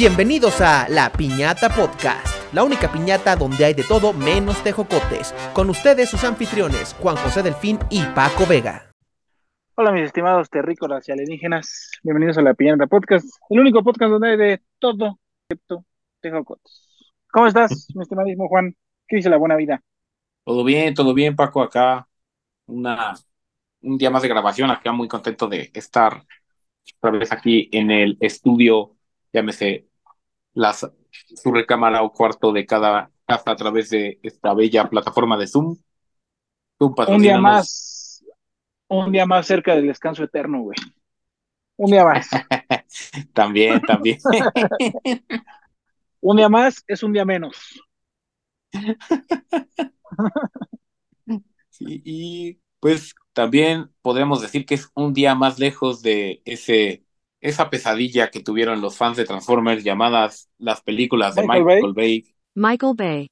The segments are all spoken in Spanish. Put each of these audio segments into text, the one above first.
Bienvenidos a La Piñata Podcast, la única piñata donde hay de todo menos tejocotes. Con ustedes sus anfitriones, Juan José Delfín y Paco Vega. Hola mis estimados terrícolas y alienígenas, bienvenidos a La Piñata Podcast, el único podcast donde hay de todo excepto tejocotes. ¿Cómo estás, mi estimadísimo Juan? ¿Qué dice la buena vida? Todo bien, todo bien, Paco, acá. Una, un día más de grabación, acá muy contento de estar otra vez aquí en el estudio, llámese las, su recámara o cuarto de cada casa a través de esta bella plataforma de Zoom. Zoom Un día más, un día más cerca del descanso eterno, güey. Un día más. también, también. un día más es un día menos. sí, y pues también podríamos decir que es un día más lejos de ese esa pesadilla que tuvieron los fans de Transformers llamadas las películas de Michael Michael, Bay. Michael Bay.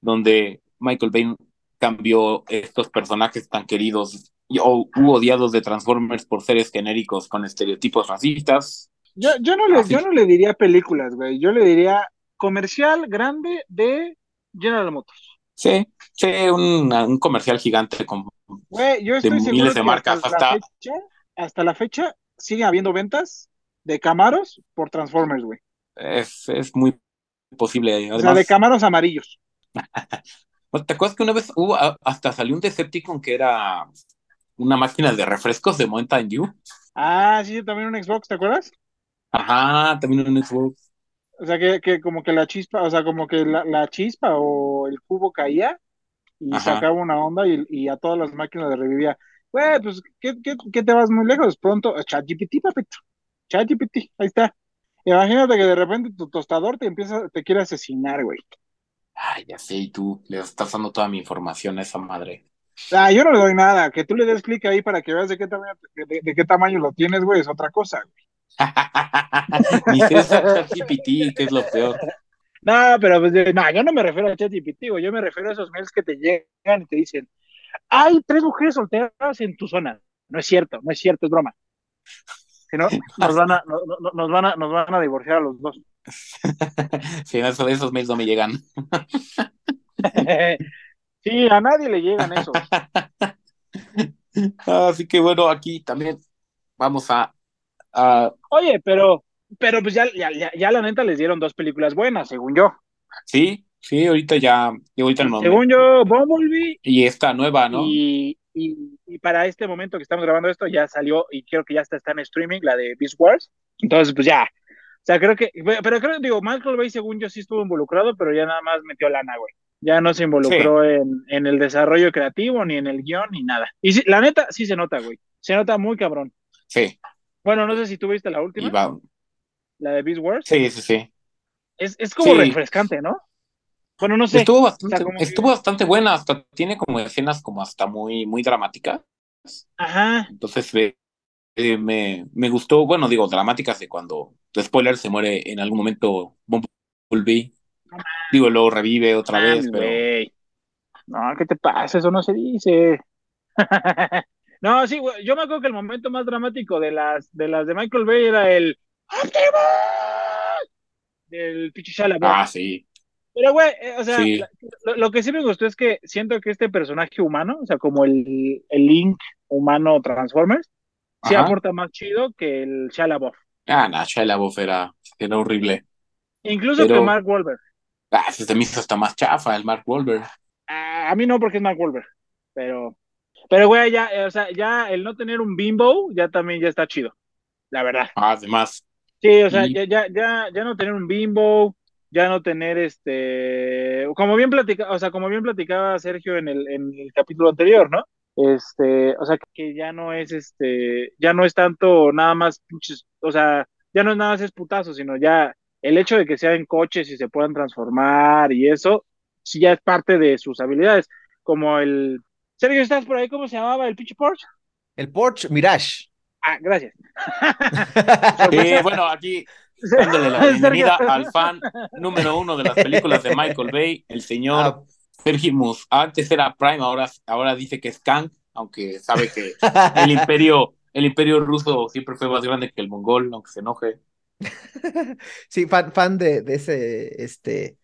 donde Michael Bay cambió estos personajes tan queridos y, o u odiados de Transformers por seres genéricos con estereotipos racistas. Yo, yo, no le, yo no le diría películas, güey. Yo le diría comercial grande de General Motors. Sí, sí, un, un comercial gigante con Güey, yo estoy De miles de marcas, hasta, la hasta- fecha, hasta la fecha sigue habiendo ventas de Camaros por Transformers, güey. es, es muy posible. O sea, Además, de Camaros amarillos. ¿no ¿te acuerdas que una vez hubo, a- hasta salió un Decepticon que era una máquina de refrescos de Mountain Dew? Ah, sí, también un Xbox, ¿te acuerdas? Ajá, también un Xbox. O sea, que, que como que la chispa, o sea, como que la, la chispa o el cubo caía y Ajá. sacaba una onda y, y a todas las máquinas le revivía. Güey, pues, ¿qué, qué, qué te vas muy lejos? Pronto, ChatGPT, papito. ChatGPT, ahí está. Imagínate que de repente tu tostador te empieza, te quiere asesinar, güey. Ay, ya sé, y tú le estás dando toda mi información a esa madre. Ah, yo no le doy nada. Que tú le des clic ahí para que veas de qué tamaño, de, de qué tamaño lo tienes, güey, es otra cosa, güey. Ni sé ChatGPT, que es lo peor. No, pero pues, no, yo no me refiero a ChatGPT, güey. Yo me refiero a esos mails que te llegan y te dicen, hay tres mujeres solteras en tu zona. No es cierto, no es cierto, es broma. Si no, nos van a, no- no- nos van a, nos van a divorciar a los dos. Sí, eso- esos mails no me llegan. Sí, a nadie le llegan esos. Así que bueno, aquí también vamos a, a Oye, pero, pero pues ya, ya, ya, ya la neta les dieron dos películas buenas, según yo. sí, sí, ahorita ya, y ahorita el momento. Según yo, Bumblebee Y esta nueva, ¿no? Y, y, y para este momento que estamos grabando esto, ya salió y creo que ya está, está en streaming, la de Beast Wars. Entonces, pues ya. O sea, creo que, pero creo, digo, Michael Bay, según yo, sí estuvo involucrado, pero ya nada más metió lana, güey. Ya no se involucró en, en el desarrollo creativo, ni en el guion, ni nada. Y sí, la neta, sí se nota, güey. Se nota muy cabrón. Sí, Bueno, no sé si tú viste la última, la de Beast Wars. sí, sí, sí. Es, es como Sí. refrescante, ¿no? Bueno, no sé. Estuvo bastante, como estuvo bastante buena, hasta tiene como escenas como hasta muy, muy dramáticas. Ajá. Entonces eh, eh, me, me gustó, bueno, digo, dramáticas de cuando, spoiler, se muere en algún momento Bumblebee. Digo, luego revive otra vez, pero. No, ¿qué te pasa? Eso no se dice. no, sí. Yo me acuerdo que el momento más dramático de las de las de Michael Bay era el Optimus del LaBeouf. ah, sí, Pero, güey, eh, o sea, Sí. lo, lo que sí me gustó es que siento que este personaje humano, o sea, como el, el Link humano Transformers, sí Ajá. aporta más chido que el Shia LaBeouf. Ah, no, Shia LaBeouf era, era horrible. Incluso Pero- que Mark Wahlberg. Ah, se me hizo hasta más chafa el Mark Wahlberg. A a mí no, porque es Mark Wahlberg. Pero, pero güey, ya, eh, o sea, ya el no tener un bimbo, ya también ya está chido. La verdad. Ah, Además, Sí, o sea, Y- ya, ya, ya, ya no tener un bimbo, ya no tener este, como bien platica, o sea, como bien platicaba Sergio en el, en el capítulo anterior, ¿no? Este, o sea, que ya no es este, ya no es tanto nada más pinches, o sea, ya no es nada más es putazo, sino ya el hecho de que sean coches y se puedan transformar y eso, sí ya es parte de sus habilidades, como el, Sergio, ¿estás por ahí? ¿Cómo se llamaba el pinche Porsche? El Porsche Mirage. Ah, gracias. sí, bueno, aquí dándole la bienvenida al fan número uno de las películas de Michael Bay, el señor Ah, Sergi Mus. Antes era Prime, ahora, ahora dice que es Kang, aunque sabe que el imperio, el imperio ruso siempre fue más grande que el mongol, aunque se enoje. sí, fan, fan de, de ese, este,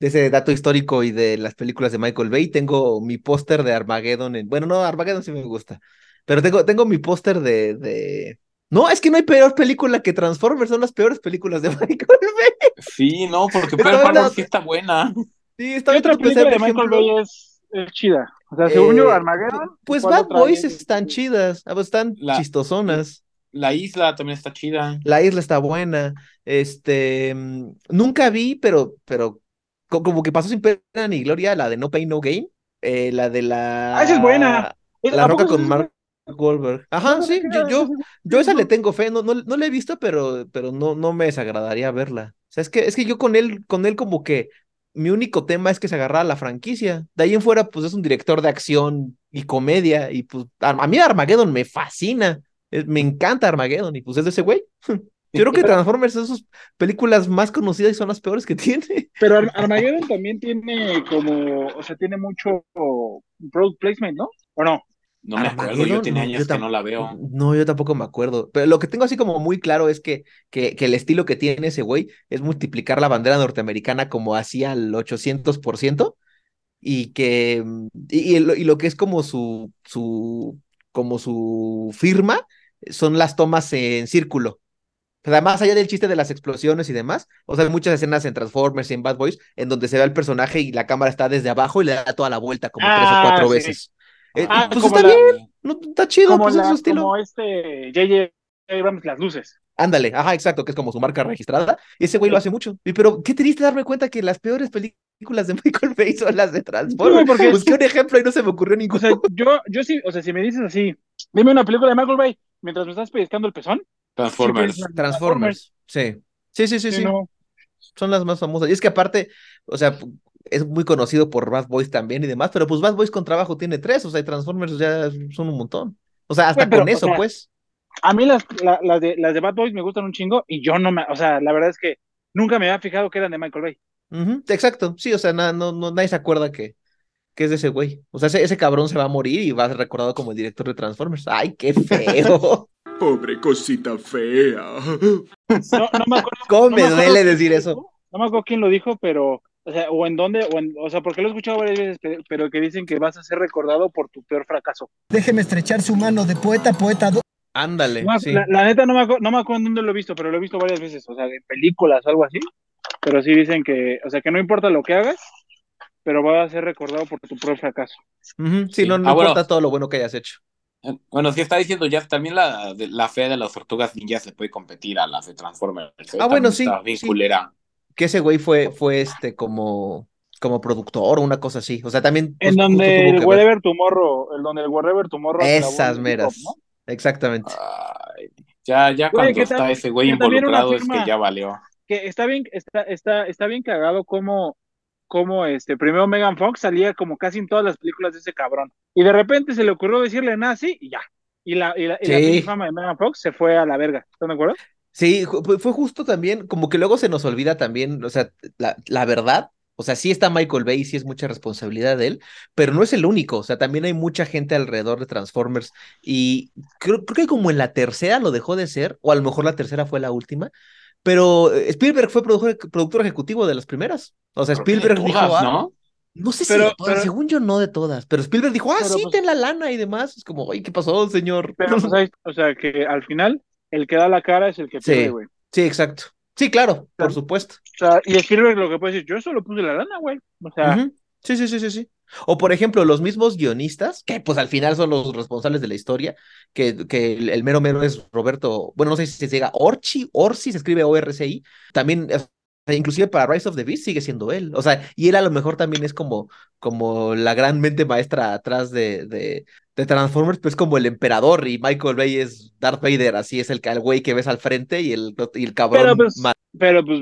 de ese dato histórico y de las películas de Michael Bay. Tengo mi póster de Armageddon. En... Bueno, no, Armageddon sí me gusta. Pero tengo, tengo mi póster de, de. No, es que no hay peor película que Transformers, son las peores películas de Michael Bay. Sí, no, porque Pearl Harbor sí está buena. Sí, está otra película de Michael Bay es, es, chida. O sea, según yo, eh, Armageddon. Pues Bad Boys están chidas, ah, pues están chistosonas. La isla también está chida. La isla está buena. Este, mm, nunca vi, pero, pero como que pasó sin pena ni gloria, la de No Pain No Gain, eh, la de la... Ah, esa es buena. La Roca con Mark Goldberg. Ajá, sí, yo, yo, yo esa le tengo fe, no, no, no la he visto, pero, pero no, no me desagradaría verla. O sea, es que, es que yo con él, con él como que mi único tema es que se agarra a la franquicia. De ahí en fuera, pues es un director de acción y comedia, y pues a mí Armageddon me fascina. Me encanta Armageddon, y pues es de ese güey. Yo creo que Transformers es sus películas más conocidas y son las peores que tiene. Pero Armageddon también tiene como, o sea, tiene mucho product placement, ¿no? ¿O no? No me acuerdo, yo tiene años que no la veo. No, yo tampoco me acuerdo. Pero lo que tengo así como muy claro es que, que, que el estilo que tiene ese güey es multiplicar la bandera norteamericana como hacía al 800%. Y que, y, y, lo, y lo que es como su, su, como su firma son las tomas en círculo. O sea, más allá del chiste de las explosiones y demás, o sea, hay muchas escenas en Transformers y en Bad Boys en donde se ve al personaje y la cámara está desde abajo y le da toda la vuelta como tres o ah, cuatro veces. Eh, ah, pues está bien, no, está chido, como pues es su estilo. Como este JJ Abrams, las luces. Ándale, ajá, exacto, que es como su marca registrada. Ese güey lo hace mucho. Pero qué triste darme cuenta que las peores películas de Michael Bay son las de Transformers. Porque Busqué un ejemplo y no se me ocurrió ninguno. O sea, yo, yo sí, o sea, si me dices así, dime una película de Michael Bay mientras me estás pescando el pezón, Transformers. Transformers. Sí. Sí, sí, sí, sí. Son las más famosas. Y es que aparte, o sea, es muy conocido por Bad Boys también y demás, pero pues Bad Boys con trabajo tiene tres, o sea, y Transformers ya son un montón. O sea, hasta con eso, pues. A mí las, las, de, las de Bad Boys me gustan un chingo y yo no me, o sea, la verdad es que nunca me había fijado que eran de Michael Bay. exacto, sí, o sea, no, no, nadie se acuerda que, que es de ese güey. O sea, ese, ese cabrón se va a morir y va a ser recordado como el director de Transformers. ¡Ay, qué feo! Pobre cosita fea. No, no me acuerdo. ¿Cómo me, duele decir eso? No me acuerdo quién lo dijo, pero, o sea, o en dónde, o, en, o sea, porque lo he escuchado varias veces, pero que dicen que vas a ser recordado por tu peor fracaso. Déjeme estrechar su mano de poeta, poeta. Ándale. sí. la, neta no me, acuerdo, no me acuerdo en dónde lo he visto, pero lo he visto varias veces, o sea, en películas o algo así. Pero sí dicen que, o sea, que no importa lo que hagas, pero vas a ser recordado por tu peor fracaso. Sí, no, no ah, importa todo lo bueno que hayas hecho. Eh, bueno, si está diciendo ya, también la, la fe de las tortugas ninja se puede competir a las de Transformers. ¿eh? Ah, bueno, sí. Que ese güey fue, fue este como, como productor o una cosa así. O sea, también. En donde el Wherever Tomorrow, el donde el Wherever Tomorrow. Esas meras. Exactamente. ya, ya cuando está ese güey involucrado es que ya valió. Que está bien, está, está, está bien cagado como como este, primero Megan Fox salía como casi en todas las películas de ese cabrón. Y de repente se le ocurrió decirle nazi y ya. Y la, y la, fama de Megan Fox se fue a la verga. ¿Están de acuerdo? Sí, fue justo también, como que luego se nos olvida también, o sea, la, la verdad, o sea, sí está Michael Bay, sí es mucha responsabilidad de él, pero no es el único. O sea, también hay mucha gente alrededor de Transformers. Y creo, creo, que como en la tercera lo dejó de ser, o a lo mejor la tercera fue la última, pero eh, Spielberg fue productor, ejecutivo de las primeras. O sea, Spielberg dijo, ah, ¿no? No sé si según yo no de todas, pero Spielberg dijo, ah, sí, pues ten la lana y demás. Es como, oye, ¿qué pasó, señor? Pero, pues, o sea, que al final el que da la cara es el que pierde, güey. Sí, exacto. Sí, claro, por supuesto. O sea, y Spielberg lo que puede decir, yo solo puse la lana, güey. O sea. Sí, sí, sí, sí, sí. O por ejemplo, los mismos guionistas, que pues al final son los responsables de la historia, que, que el, mero mero es Roberto, bueno, no sé si se llega Orchi, Orsi, se escribe O-R-C-I, también, inclusive para Rise of the Beast sigue siendo él, o sea, y él a lo mejor también es como, como la gran mente maestra atrás de, de, de Transformers, pues como el emperador y Michael Bay es Darth Vader, así es el, el güey que ves al frente y el, y el cabrón. Pero pues, pero pues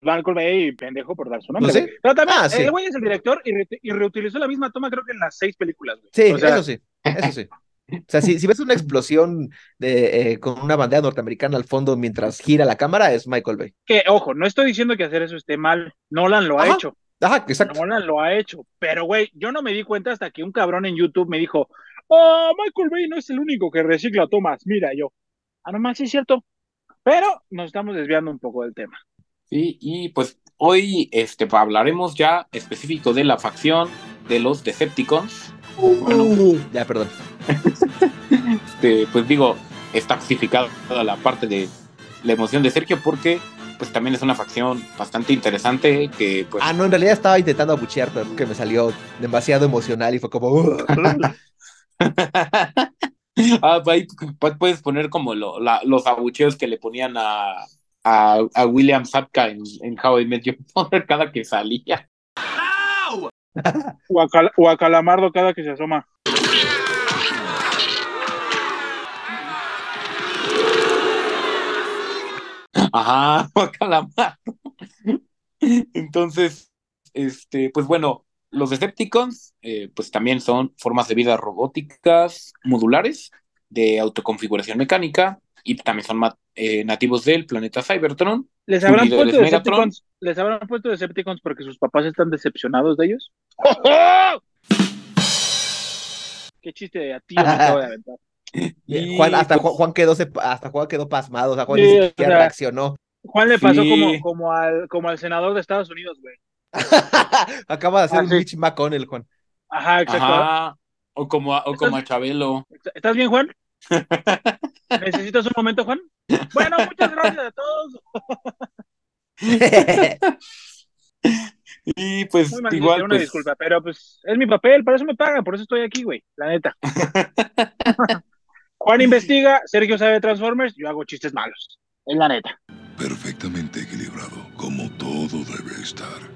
Michael Bay, pendejo por dar su nombre. ¿No Pero también, ah, el güey es el director y, reutilizó la misma toma, creo que en las seis películas. Sí, eso sí, eso sí. O sea, si, si ves una explosión de, eh, con una bandera norteamericana al fondo mientras gira la cámara, es Michael Bay. Que, ojo, no estoy diciendo que hacer eso esté mal. Nolan lo ha hecho. Ajá, exacto. Nolan lo ha hecho. Pero, güey, yo no me di cuenta hasta que un cabrón en YouTube me dijo, oh, Michael Bay no es el único que recicla tomas. Mira, yo, ah, no más, sí es cierto. Pero nos estamos desviando un poco del tema. Sí, y pues hoy este, hablaremos ya específico de la facción de los Decepticons. Uh, ya, perdón. Este, pues digo, está justificada la parte de la emoción de Sergio porque pues también es una facción bastante interesante que pues Ah, no, en realidad estaba intentando abuchear, pero que me salió demasiado emocional y fue como. Ah, pues ahí pu- puedes poner como lo- la- los abucheos que le ponían a, a, a William Sapka en, en How I Met Your Mother cada que salía. O a, Cal- o a Calamardo cada que se asoma. Ajá, Calamar. Entonces, este, pues bueno, los Decepticons, eh, pues también son formas de vida robóticas modulares de autoconfiguración mecánica y también son eh, nativos del planeta Cybertron. ¿Les habrán puesto. Decepticons? ¿Les habrán puesto Decepticons porque sus papás están decepcionados de ellos? Qué chiste de a me acabo de aventar. Y, Juan, hasta pues, Juan, quedó hasta Juan quedó pasmado, o sea, Juan Sí, ni o siquiera sea, reaccionó. Juan le pasó Sí. como, como, al, como al senador de Estados Unidos, güey. Acaba de hacer Ah, un sí. Mitch McConnell, Juan. Ajá, exacto. Ajá, o como a, o como a Chabelo. ¿Estás bien, Juan? ¿Necesitas un momento, Juan? Bueno, muchas gracias a todos. Y pues Muy igual, una pues, disculpa, pero pues es mi papel, para eso me pagan, por eso estoy aquí, güey, la neta. Juan investiga, Sergio sabe de Transformers, yo hago chistes malos, es la neta. Perfectamente equilibrado, como todo debe estar.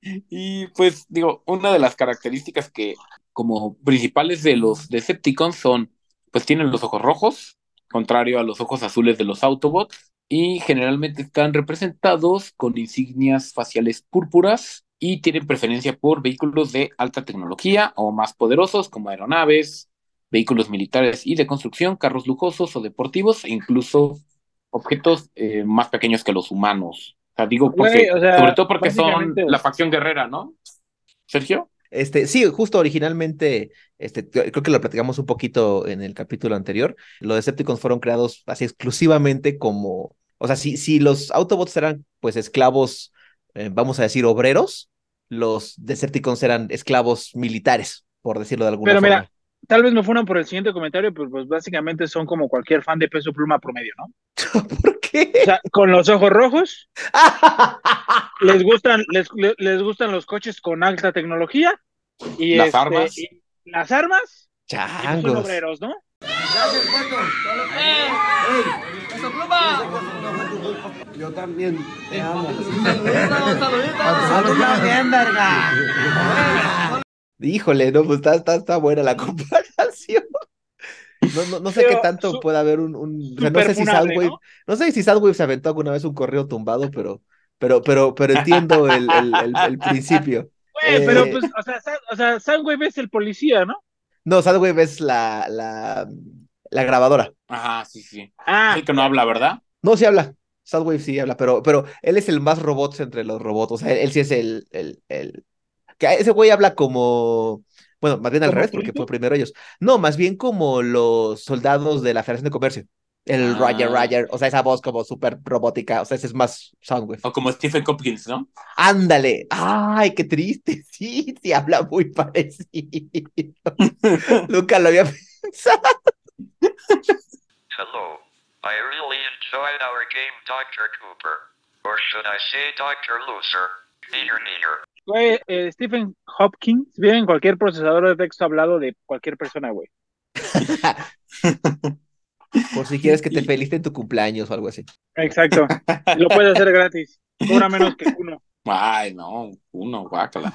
Y pues digo, una de las características que como principales de los Decepticons son, pues tienen los ojos rojos, contrario a los ojos azules de los Autobots, y generalmente están representados con insignias faciales púrpuras y tienen preferencia por vehículos de alta tecnología o más poderosos como aeronaves, vehículos militares y de construcción, carros lujosos o deportivos, e incluso objetos eh, más pequeños que los humanos. O sea, digo porque, Güey, o sea, sobre todo porque son la facción guerrera, ¿no? Sergio. Este, sí, justo originalmente, este, creo que lo platicamos un poquito en el capítulo anterior. Los Decepticons fueron creados así exclusivamente como, o sea, si, si los Autobots eran pues esclavos, eh, vamos a decir, obreros, los Decepticons eran esclavos militares, por decirlo de alguna Pero forma. mira, tal vez me fueron por el siguiente comentario, pero pues básicamente son como cualquier fan de peso pluma promedio, ¿no? ¿Por qué? O sea, con los ojos rojos, les gustan, les, les, gustan los coches con alta tecnología y Las este, armas. y las armas y pues son Changos. obreros, ¿no? Yo también te amo. Híjole, no, pues está, está, está buena la comparación. No, no, no sé qué tanto su- puede haber un, un- o sea, no sé si Soundwave, ¿no? no sé si Soundwave se aventó alguna vez un correo tumbado, pero, pero, pero, pero entiendo el, el, el, el principio. Güey, pero Eh, pues, o sea, o sea, Soundwave es el policía, ¿no? No, Soundwave es la, la, la grabadora. Ajá, sí, sí. Ah, Sí que no habla, ¿verdad? No, sí habla. Soundwave sí habla, pero, pero él es el más robots entre los robots. O sea, él, él sí es el, el, el... Que ese güey habla como... Bueno, más bien al ¿Como revés, porque fue primero ellos. No, más bien como los soldados de la Federación de Comercio. El Ah. Roger, Roger. O sea, esa voz como súper robótica. O sea, ese es más Soundwave. O como Stephen Hopkins, ¿no? Ándale. Ay, qué triste. Sí, sí habla muy parecido. Nunca lo había pensado. Hello. I really enjoyed our game, Dr. Cooper. Or should I say Dr. Loser? Neater, neater. Güey, eh, Stephen Hopkins viene en cualquier procesador de texto hablado de cualquier persona, güey. Por si quieres que te feliciten tu cumpleaños o algo así. Exacto. Lo puedes hacer gratis. Cobra menos que uno. Ay, no, uno, guácala.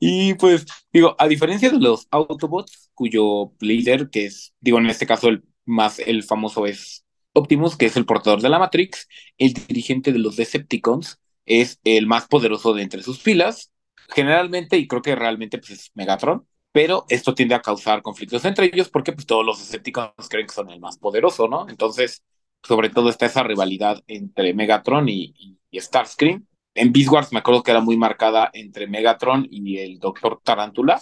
Y pues, digo, a diferencia de los Autobots, cuyo líder, que es, digo, en este caso el más, el famoso es Optimus, que es el portador de la Matrix, el dirigente de los Decepticons es el más poderoso de entre sus filas, generalmente, y creo que realmente pues, es Megatron, pero esto tiende a causar conflictos entre ellos porque pues todos los Decepticons creen que son el más poderoso, ¿no? Entonces, sobre todo está esa rivalidad entre Megatron y, y- y Starscream. En Beast Wars me acuerdo que era muy marcada entre Megatron y el Doctor Tarántula.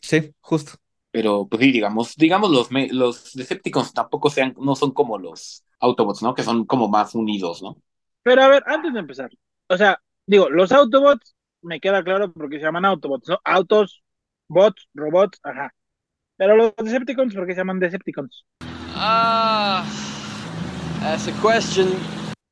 Sí, justo. Pero, pues sí, digamos, digamos los, los Decepticons tampoco sean, no son como los Autobots, ¿no? Que son como más unidos, ¿no? Pero a ver, antes de empezar, o sea, digo, los Autobots me queda claro porque se llaman Autobots, ¿no? Autos, bots, robots, ajá. Pero los Decepticons, ¿por qué se llaman Decepticons? Ah, that's a question.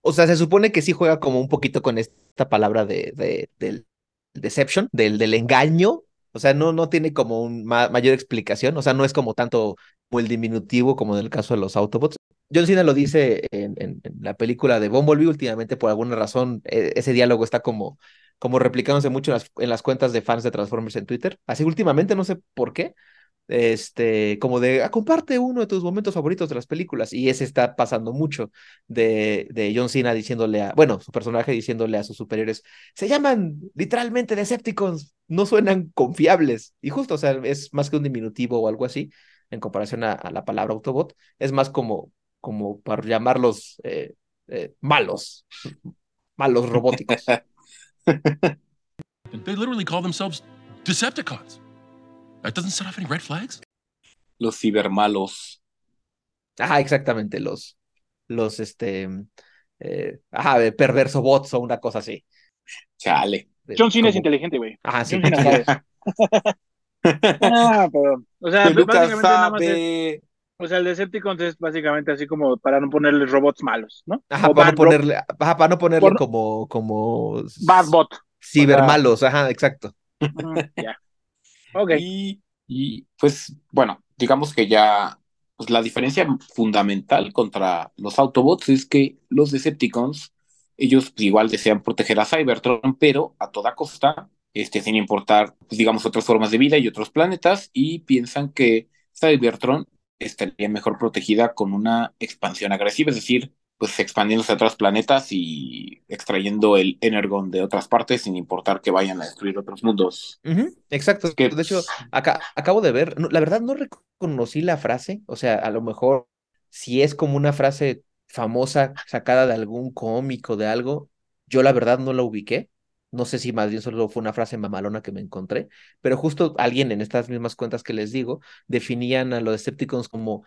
O sea, se supone que sí juega como un poquito con esta palabra de, de- del deception, del, del engaño. O sea, no, no tiene como un ma- mayor explicación. O sea, no es como tanto como el diminutivo como en el caso de los Autobots. John Cena lo dice en, la película de Bumblebee últimamente, por alguna razón, e- ese diálogo está como, como replicándose mucho en las, en las cuentas de fans de Transformers en Twitter. Así últimamente, no sé por qué. Este, como de, ah, comparte uno de tus momentos favoritos de las películas. Y ese está pasando mucho de, John Cena diciéndole a, bueno, su personaje diciéndole a sus superiores, se llaman literalmente Decepticons, no suenan confiables. Y justo, o sea, es más que un diminutivo o algo así, en comparación a la palabra Autobot, es más como, como para llamarlos eh, eh, malos, malos robóticos. They literally call themselves Decepticons. That doesn't set off any red flags? Los cibermalos. Ajá, exactamente, los, los, este, eh, ajá, de perverso bots o una cosa así. Chale. John Cena es inteligente, güey. Ajá, sí. John Cena sabe. Ah, pero, o sea, Lucas básicamente nada más es, sabe. O sea, el Decepticons es básicamente así como para no ponerle robots malos, ¿no? Ajá, O para no ponerle, ajá, para no ponerle por- como, como bad bot. cibermalos, ajá, exacto. Ujú, ya. Ok. Y, y, pues bueno, digamos que ya pues, la diferencia fundamental contra los Autobots es que los Decepticons, ellos pues, igual desean proteger a Cybertron, pero a toda costa, este, sin importar, pues, digamos, otras formas de vida y otros planetas, y piensan que Cybertron estaría mejor protegida con una expansión agresiva, es decir, pues expandiéndose a otros planetas y extrayendo el Energon de otras partes sin importar que vayan a destruir otros mundos. Exacto. Es que, De hecho, pues, acá, acabo de ver, no, la verdad no reconocí la frase, o sea, a lo mejor si es como una frase famosa sacada de algún cómico, de algo, yo la verdad no la ubiqué. No sé si más bien solo fue una frase mamalona que me encontré, pero justo alguien en estas mismas cuentas que les digo definían a los Decepticons como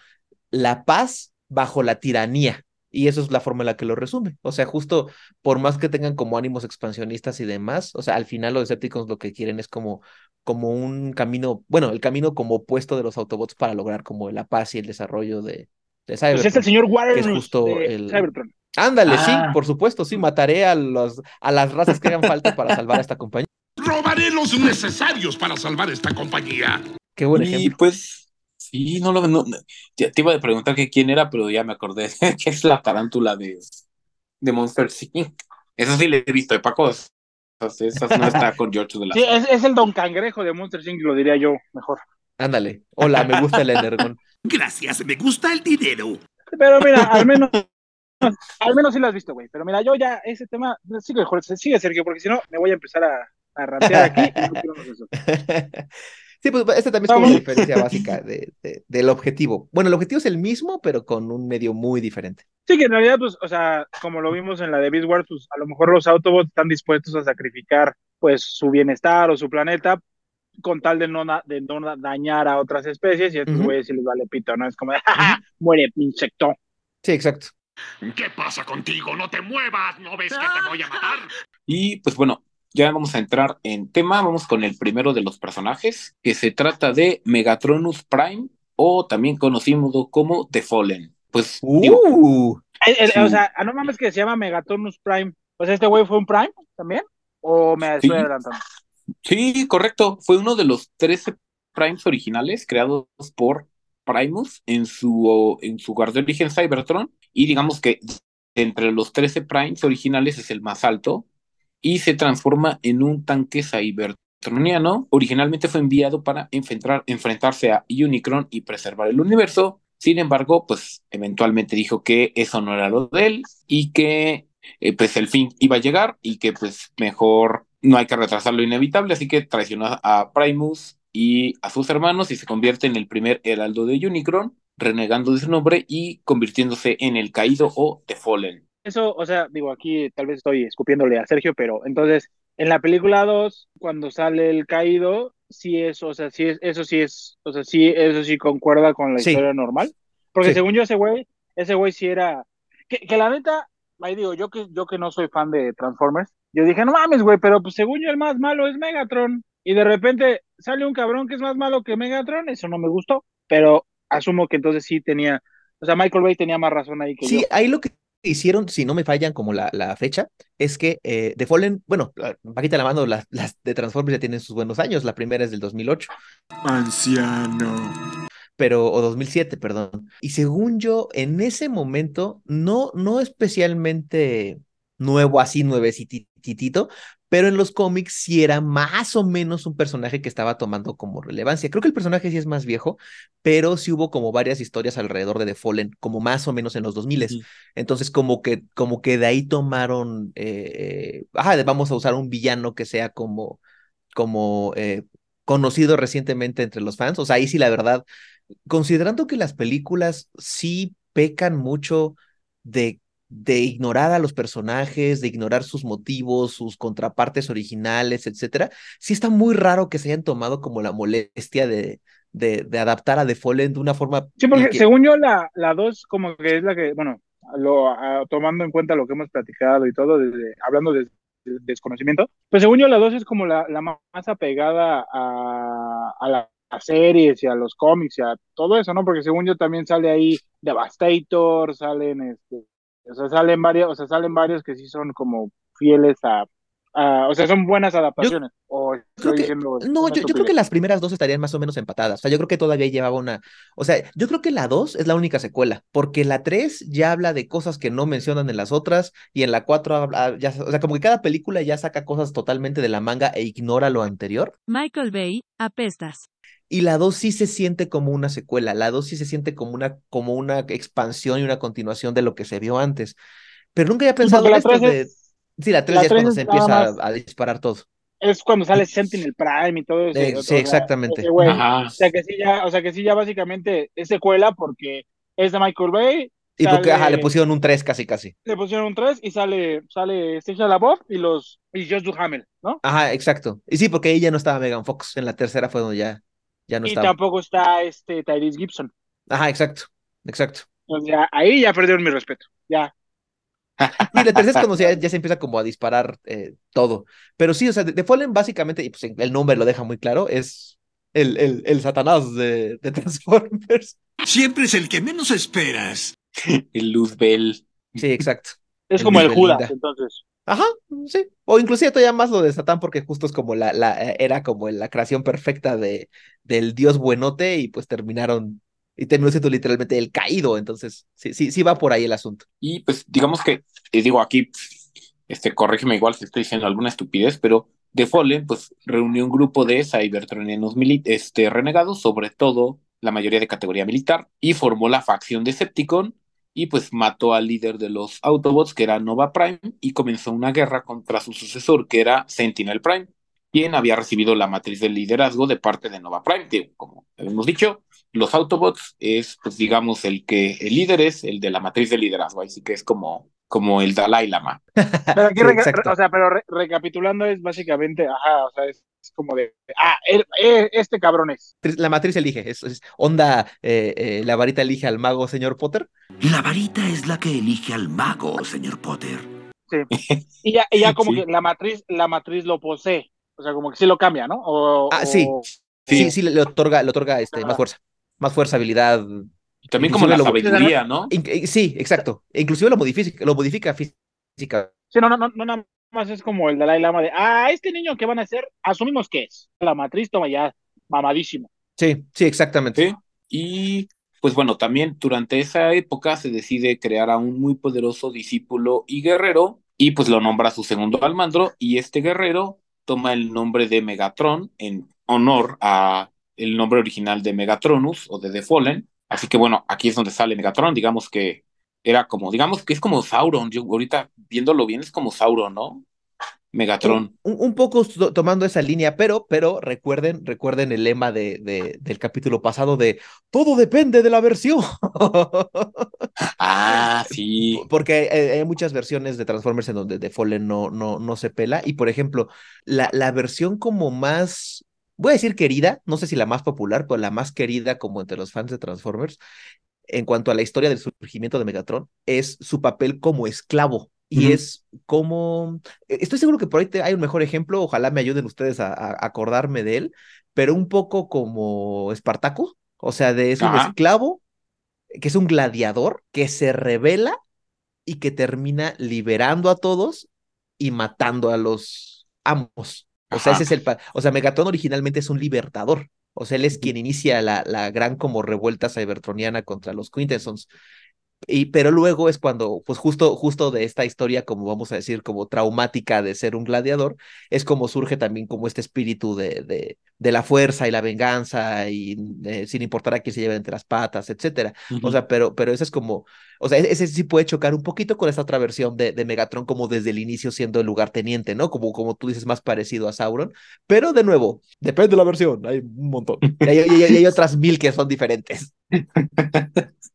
la paz bajo la tiranía. Y eso es la forma en la que lo resume. O sea, justo por más que tengan como ánimos expansionistas y demás, o sea, al final los Decepticons lo que quieren es como, como un camino, bueno, el camino como opuesto de los Autobots para lograr como la paz y el desarrollo de, de Pues es el Cybertron. señor que es justo de el... Cybertron. Ándale, sí, Ah. por supuesto, sí, mataré a, los, a las razas que hagan falta para salvar a esta compañía. Robaré los necesarios para salvar esta compañía. Qué buen y ejemplo. pues, sí, no lo no, te iba a preguntar que quién era, pero ya me acordé que es la tarántula de, de Monster Inc. Esa sí le he visto de Paco. Esas, esas no está con George de la Sí, es, es el Don Cangrejo de Monster Inc., lo diría yo mejor. Ándale. Hola, me gusta el Energon. Gracias, me gusta el dinero. Pero mira, al menos, al menos sí lo has visto, güey. Pero mira, yo ya ese tema, sigue, Jorge, sigue Sergio, porque si no me voy a empezar a, a aquí y no eso. Sí, pues este también es como la diferencia básica de, de- del objetivo. Bueno, el objetivo es el mismo, pero con un medio muy diferente. Sí, que en realidad, pues, o sea, como lo vimos en la de Beast Wars, pues a lo mejor los Autobots están dispuestos a sacrificar, pues, su bienestar o su planeta con tal de no, de no dañar a otras especies y a estos güeyes sí les vale pito, ¿no? Es como, de, "Ja, ja, muere, insecto. Sí, exacto. ¿Qué pasa contigo? No te muevas, ¿no ves que te voy a matar? Y pues bueno, ya vamos a entrar en tema. Vamos con el primero de los personajes, que se trata de Megatronus Prime, o también conocido como The Fallen. Pues digo, Uh, El- el- Sí. O sea, ah, no mames que se llama Megatonus Prime. O sea, ¿este güey fue un Prime también? ¿O me estoy Sí. adelantando? Sí, correcto. Fue uno de los 13 Primes originales creados por Primus en su, en su lugar de origen Cybertron. Y digamos que entre los 13 Primes originales es el más alto y se transforma en un tanque cybertroniano. Originalmente fue enviado para enfrentar, enfrentarse a Unicron y preservar el universo. Sin embargo, pues eventualmente dijo que eso no era lo de él y que eh, pues el fin iba a llegar y que pues mejor no hay que retrasar lo inevitable, así que traicionó a Primus y a sus hermanos y se convierte en el primer heraldo de Unicron, renegando de su nombre y convirtiéndose en el caído o The Fallen. Eso, o sea, digo, aquí tal vez estoy escupiéndole a Sergio, pero entonces, en la película 2, cuando sale el caído, sí es, o sea, sí es, eso sí es, o sea, sí, eso sí concuerda con la Sí. historia normal. Porque Sí. según yo, ese güey, ese güey sí era, que, que la neta, ahí digo, yo que, yo que no soy fan de Transformers, yo dije, no mames, güey, pero pues según yo el más malo es Megatron. Y de repente sale un cabrón que es más malo que Megatron, eso no me gustó, pero asumo que entonces sí tenía, o sea, Michael Bay tenía más razón ahí que Sí, yo. ahí lo que hicieron, si no me fallan como la, la fecha, es que eh, The Fallen, bueno, la- bajita la mano, las, las de Transformers ya tienen sus buenos años, la primera es del 2008, Anciano. pero, o 2007, perdón. Y según yo, en ese momento, no, no especialmente nuevo así, pero en los cómics sí era más o menos un personaje que estaba tomando como relevancia. Creo que el personaje sí es más viejo, pero sí hubo como varias historias alrededor de The Fallen, como más o menos en los 2000 Ujú. Entonces, como que, como que de ahí tomaron, eh, ajá, vamos a usar un villano que sea como, como eh, conocido recientemente entre los fans. O sea, ahí sí, la verdad, considerando que las películas sí pecan mucho de, de ignorar a los personajes, de ignorar sus motivos, sus contrapartes originales, etcétera, sí está muy raro que se hayan tomado como la molestia de, de, de adaptar a The Fallen de una forma. Sí, porque que- según yo, la, la dos como que es la que, bueno, lo, a- tomando en cuenta lo que hemos platicado y todo, desde, hablando de, de desconocimiento, pues según yo, la dos es como la, la más apegada a, a la- a series y a los cómics y a todo eso, ¿no? Porque según yo también sale ahí Devastator, salen, este, o sea, salen varios, o sea, salen varios que sí son como fieles a, o sea, son buenas adaptaciones. o creo que, diciendo no, yo, yo creo que las primeras dos estarían más o menos empatadas. O sea, yo creo que todavía llevaba una. O sea, yo creo que la dos es la única secuela, porque la tres ya habla de cosas que no mencionan en las otras, y en la cuatro habla, ya, o sea, como que cada película ya saca cosas totalmente de la manga e ignora lo anterior. Michael Bay, apestas. Y la 2 sí se siente como una secuela, la 2 sí se siente como una, como una expansión y una continuación de lo que se vio antes. Pero nunca había pensado en la esto de... Sí, la 3 la ya es cuando es se empieza a, a disparar todo. es cuando sale Sentinel Prime y todo eso. Eh, o sí, sea, exactamente. ese o sea que sí ya, o sea que sí ya básicamente es secuela porque es de Michael Bay. Y porque, ajá, le sale- pusieron un 3 casi, casi. le pusieron un 3 y sale, sale Stacia LaBeouf y los y Josh Duhamel, ¿no? Ajá, exacto. Y sí, porque ahí ya no estaba Megan Fox. En la tercera fue donde ya, ya no y estaba. tampoco está este Tyrese Gibson. Ajá, exacto. Exacto. O sea, ahí ya perdieron mi respeto. Ya. Y la tercera es cuando ya, ya se empieza como a disparar eh, todo. Pero sí, o sea, The Fallen básicamente, y pues el nombre lo deja muy claro, es el, el, el Satanás de, de Transformers. Siempre es el que menos esperas. El Luzbel. Sí, exacto. Es como el Judas, entonces. Ajá, sí. O inclusive todavía más lo de Satán, porque justo es como la, la, eh, era como la creación perfecta de, del dios buenote, y pues terminaron, y terminó siendo literalmente el caído. Entonces, sí, sí, sí va por ahí el asunto. Y pues digamos que, eh, digo aquí, este, corrígeme igual si estoy diciendo alguna estupidez, pero The Fallen pues reunió un grupo de cybertronianos este, renegados, sobre todo la mayoría de categoría militar, y formó la facción Decepticon, y pues mató al líder de los Autobots, que era Nova Prime, y comenzó una guerra contra su sucesor, que era Sentinel Prime, quien había recibido la matriz del liderazgo de parte de Nova Prime, que como hemos dicho, los Autobots es, pues digamos, el que el líder es el de la matriz de liderazgo, así que es como, como el Dalai Lama. Pero aquí, Sí, reca- exacto. o sea, pero re- recapitulando es básicamente, ajá, o sea, es, es como de, ah, este cabrón es. La matriz elige, es, es onda, eh, eh, la varita elige al mago, señor Potter. La varita es la que elige al mago, señor Potter. Sí. Y ya, y ya como Sí. que la matriz, la matriz lo posee. O sea, como que sí lo cambia, ¿no? O, Ah, o- sí. Sí, Sí. sí, le otorga, le otorga este, más fuerza, más fuerza, habilidad. También como la lo- sabiduría, ¿no? In- eh, sí, exacto. Inclusive lo modifica, lo modifica física. Sí, no, no, no, no nada más es como el Dalai Lama de, ah, este niño que van a hacer, asumimos que es. La matriz toma ya mamadísimo. Sí, sí, exactamente. Sí. Y pues bueno, también durante esa época se decide crear a un muy poderoso discípulo y guerrero, y pues lo nombra su segundo al mando, y este guerrero toma el nombre de Megatron en honor a el nombre original de Megatronus o de The Fallen. Así que bueno, aquí es donde sale Megatron, digamos que era como, digamos que es como Sauron, yo ahorita viéndolo bien es como Sauron, ¿no? Megatron. Un, un poco to- tomando esa línea, pero, pero recuerden, recuerden el lema de, de- del capítulo pasado de todo depende de la versión. Ah, sí. Porque hay, hay muchas versiones de Transformers en donde The Fallen no, no, no se pela. Y por ejemplo, la, la versión como más voy a decir querida, no sé si la más popular, pero la más querida como entre los fans de Transformers, en cuanto a la historia del surgimiento de Megatron, es su papel como esclavo. Y es como, eh, estoy seguro que por ahí te- hay un mejor ejemplo, ojalá me ayuden ustedes a, a acordarme de él, pero un poco como Espartaco, o sea, de es un Ajá. esclavo, que es un gladiador, que se revela y que termina liberando a todos y matando a los amos. O sea, Ajá. ese es el, o sea, Megatron originalmente es un libertador. O sea, él es quien inicia la, la gran como revuelta cybertroniana contra los Quintessons. Y, pero luego es cuando, pues justo, justo de esta historia, como vamos a decir, como traumática de ser un gladiador, es como surge también como este espíritu de, de, de la fuerza y la venganza, y eh, sin importar a quién se lleve entre las patas, etcétera. O Ujú. sea, pero, pero ese es como, o sea, ese sí puede chocar un poquito con esta otra versión de, de Megatron, como desde el inicio siendo el lugarteniente, ¿no? Como, como tú dices, más parecido a Sauron. Pero de nuevo, depende de la versión, hay un montón. Y hay, y hay- y hay otras mil que son diferentes.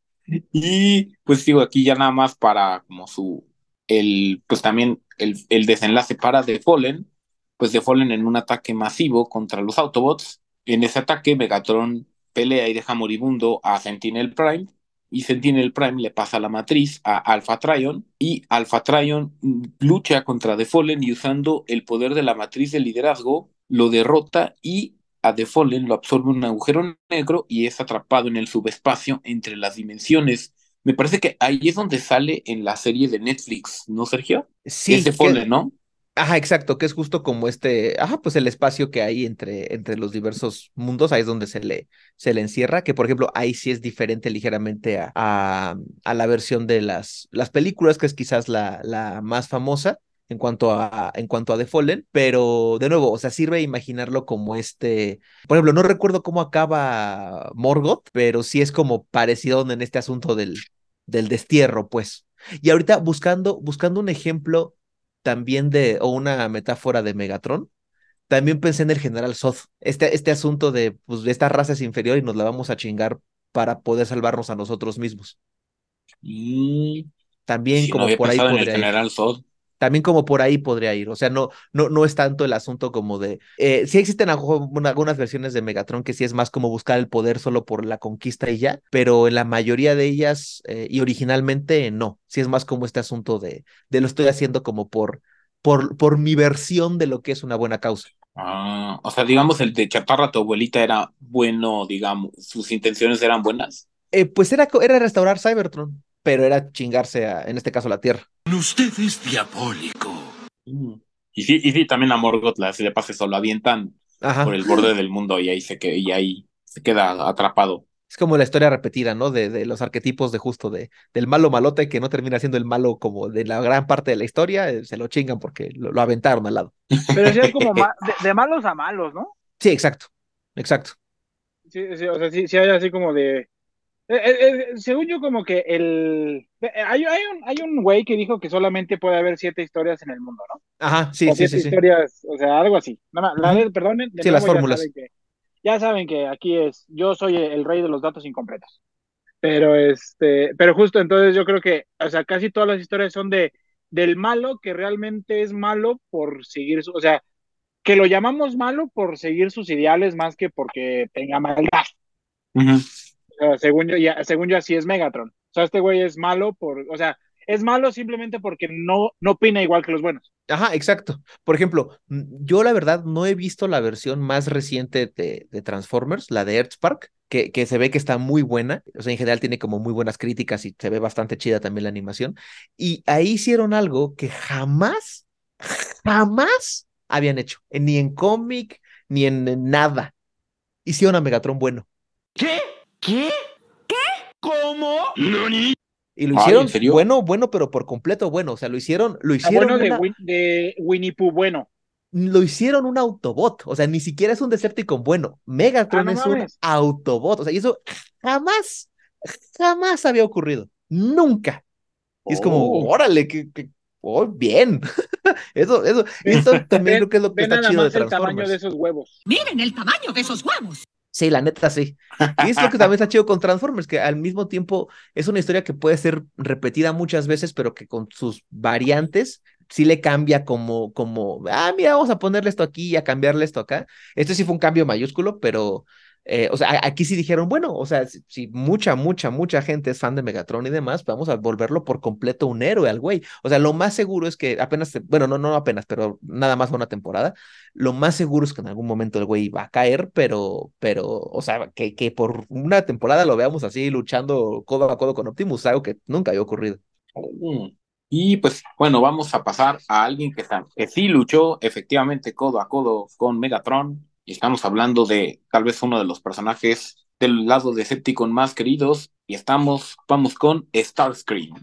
Y pues digo, aquí ya nada más para como su, el, pues también el, el desenlace para The Fallen, pues The Fallen en un ataque masivo contra los Autobots. En ese ataque Megatron pelea y deja moribundo a Sentinel Prime y Sentinel Prime le pasa la matriz a Alpha Trion y Alpha Trion lucha contra The Fallen y usando el poder de la matriz de liderazgo lo derrota y a The Fallen lo absorbe un agujero negro y es atrapado en el subespacio entre las dimensiones. Me parece que ahí es donde sale en la serie de Netflix, ¿no, Sergio? Sí, es The que- Fallen, ¿no? Ajá, exacto, que es justo como este, ajá, pues el espacio que hay entre, entre los diversos mundos, ahí es donde se le, se le encierra, que por ejemplo ahí sí es diferente ligeramente a, a, a la versión de las, las películas, que es quizás la, la más famosa en cuanto a, en cuanto a The Fallen, pero de nuevo, o sea, sirve imaginarlo como este, por ejemplo, no recuerdo cómo acaba Morgoth, pero sí es como parecido en este asunto del, del destierro, pues. Y ahorita buscando, buscando un ejemplo también de, o una metáfora de Megatron, también pensé en el general Zod, este, este asunto de, pues, de esta raza es inferior y nos la vamos a chingar para poder salvarnos a nosotros mismos. Y También sí, no como había por ahí en el podría. General Zod. También como por ahí podría ir. O sea, no, no, no es tanto el asunto como de. Eh, sí existen algunas versiones de Megatron que sí es más como buscar el poder solo por la conquista y ya, pero en la mayoría de ellas, eh, y originalmente no. Sí es más como este asunto de, de lo estoy haciendo como por, por, por mi versión de lo que es una buena causa. Ah, o sea, digamos, el de Chaparra, tu abuelita era bueno, digamos, sus intenciones eran buenas. Eh, pues era, era restaurar Cybertron, pero era chingarse a, en este caso, la Tierra. Usted es diabólico. Mm. Y sí, y sí, también a Morgoth la- se le pasa eso, lo avientan Ajá. por el borde del mundo y ahí se queda, y ahí se queda atrapado. Es como la historia repetida, ¿no? De, de los arquetipos de justo de, del malo malote que no termina siendo el malo como de la gran parte de la historia, eh, se lo chingan porque lo, lo aventaron al lado. Pero sí es como ma- de, de malos a malos, ¿no? Sí, exacto, exacto. Sí, sí, o sea, sí, sí hay así como de... eh, eh, eh, según yo, como que el... Hay, hay un hay un güey que dijo que solamente puede haber siete historias en el mundo, ¿no? Ajá, sí, o sí, siete sí, sí. historias, o sea, algo así. Nada más, la perdonen, de Sí, las ya fórmulas. saben que- ya saben que aquí es, yo soy el rey de los datos incompletos. Pero este, pero justo entonces yo creo que, o sea, casi todas las historias son de del malo que realmente es malo por seguir su, o sea, que lo llamamos malo por seguir sus ideales más que porque tenga maldad. O sea, según yo, ya, según yo así es Megatron. O sea, este güey es malo por, o sea, es malo simplemente porque no, no opina igual que los buenos. Ajá, exacto. Por ejemplo, mm, yo la verdad no he visto la versión más reciente de, de Transformers, la de Earthspark, que, que se ve que está muy buena. O sea, en general tiene como muy buenas críticas y se ve bastante chida también la animación. Y ahí hicieron algo que jamás, jamás habían hecho, ni en cómic, ni en, en nada. Hicieron a Megatron bueno. ¿Qué? ¿Qué? ¿Qué? ¿Cómo? Y lo Ay, hicieron bueno, bueno, pero por completo bueno. O sea, lo hicieron, lo Ah, hicieron bueno, de, una- Win- de Winnie Pooh, bueno. lo hicieron un Autobot, o sea, ni siquiera es un Decepticon bueno. Megatron Ah, no es un. Autobot, o sea, y eso jamás, jamás había ocurrido, nunca. Y es como, Oh. órale, que, que- oh, bien. eso, eso, eso también Ven- creo que es lo que está nada chido de más el tamaño Transformers. de esos huevos. Miren el tamaño de esos huevos. Sí, la neta sí. Y es lo que también está chido con Transformers, que al mismo tiempo es una historia que puede ser repetida muchas veces, pero que con sus variantes sí le cambia como, como, ah, mira, vamos a ponerle esto aquí y a cambiarle esto acá. Este sí fue un cambio mayúsculo, pero, eh, o sea, aquí sí dijeron, bueno, o sea, si, mucha, mucha, mucha gente es fan de Megatron y demás, vamos a volverlo por completo un héroe al güey. O sea, lo más seguro es que apenas, bueno, no, no apenas, pero nada más una temporada, lo más seguro es que en algún momento el güey va a caer, pero, pero, o sea, que, que por una temporada lo veamos así luchando codo a codo con Optimus, algo que nunca había ocurrido. Mm. Y pues bueno, vamos a pasar a alguien que, que sí luchó efectivamente codo a codo con Megatron. Y estamos hablando de tal vez uno de los personajes del lado de Decepticon más queridos. Y estamos, vamos con Starscream.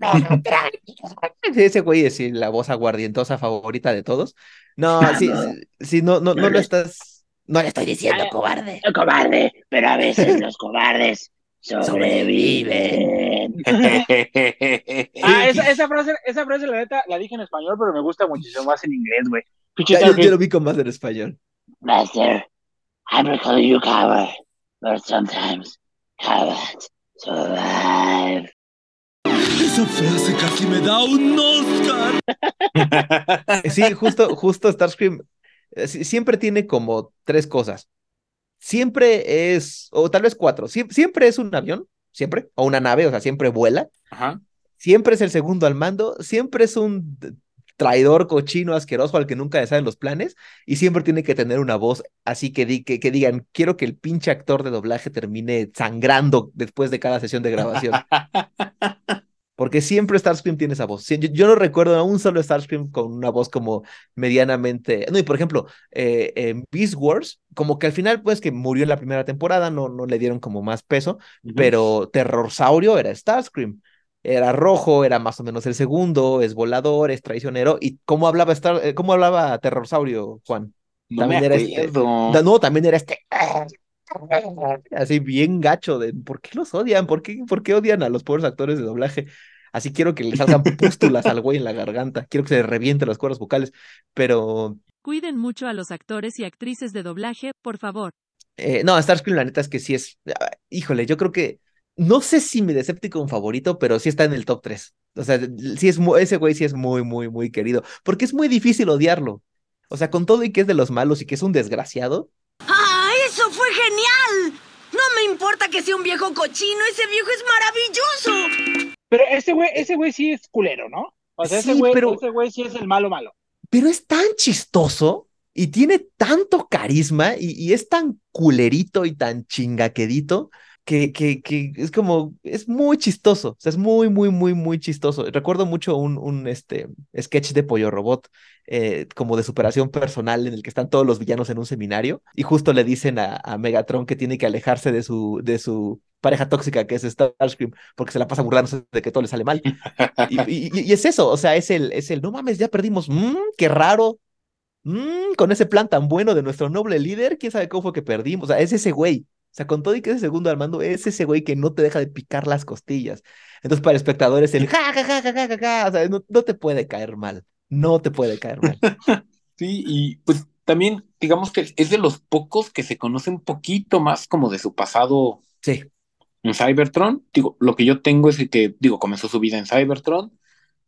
Ese güey es la voz aguardientosa favorita de todos. No, sí, sí, no, no, no lo estás. No le estoy diciendo cobarde. Cobarde, pero a veces los cobardes sobreviven. ah, esa, esa, frase, esa frase, la neta, la dije en español, pero me gusta muchísimo más en inglés, güey. Ya, yo, yo, lo vi con más en español. Master, I'm gonna call you coward, but sometimes cowards survive. Esa frase casi me da un Oscar. sí, justo, justo Starscream siempre tiene como tres cosas. Siempre es, o tal vez cuatro, siempre es un avión, siempre, o una nave, o sea, siempre vuela. Ajá. Siempre es el segundo al mando, siempre es un traidor, cochino, asqueroso al que nunca le salen los planes y siempre tiene que tener una voz así que, di, que, que, digan, quiero que el pinche actor de doblaje termine sangrando después de cada sesión de grabación. Porque siempre Starscream tiene esa voz. Yo, yo, no recuerdo a un solo Starscream con una voz como medianamente. No, y por ejemplo, eh, en Beast Wars, como que al final, pues que murió en la primera temporada, no, no le dieron como más peso, uh -huh. pero Terrorsaurio era Starscream era rojo, era más o menos el segundo, es volador, es traicionero. ¿Y cómo hablaba Star, eh, cómo hablaba Terrorsaurio, Juan? No también era este, no, también era este así bien gacho de ¿por qué los odian? ¿Por qué, por qué odian a los pobres actores de doblaje? Así quiero que le salgan pústulas al güey en la garganta, quiero que se le reviente las cuerdas vocales, pero Cuiden mucho a los actores y actrices de doblaje, por favor. Eh, no, Starscream la neta es que sí es, híjole, yo creo que no sé si mi Decepticon favorito, pero sí está en el top 3. O sea, sí es muy, ese güey sí es muy, muy, muy querido. Porque es muy difícil odiarlo. O sea, con todo y que es de los malos y que es un desgraciado. ¡Ah, eso fue genial! No me importa que sea un viejo cochino, ese viejo es maravilloso. Pero ese güey, ese güey sí es culero, ¿no? O sea, ese Sí, güey, pero- ese güey sí es el malo malo. Pero es tan chistoso y tiene tanto carisma y, y es tan culerito y tan chingaquedito que, que, que es como, es muy chistoso, o sea, es muy, muy, muy, muy chistoso. Recuerdo mucho un, un este, sketch de Pollo Robot, eh, como de superación personal, en el que están todos los villanos en un seminario y justo le dicen a, a Megatron que tiene que alejarse de su, de su pareja tóxica, que es Starscream, porque se la pasa burlándose de que todo le sale mal. Y, y- y es eso, o sea, es el, es el, no mames, ya perdimos, mmm, qué raro, Mm, con ese plan tan bueno de nuestro noble líder, quién sabe cómo fue que perdimos. O sea, es ese güey. O sea, con todo y que es el segundo al mando, es ese güey que no te deja de picar las costillas. Entonces, para el espectador es el ja, ja, ja, ja, ja, ja, ja. O sea, no, no te puede caer mal. No te puede caer mal. Sí, y pues también digamos que es de los pocos que se conoce un poquito más como de su pasado Sí. en Cybertron. Digo, lo que yo tengo es que, digo, comenzó su vida en Cybertron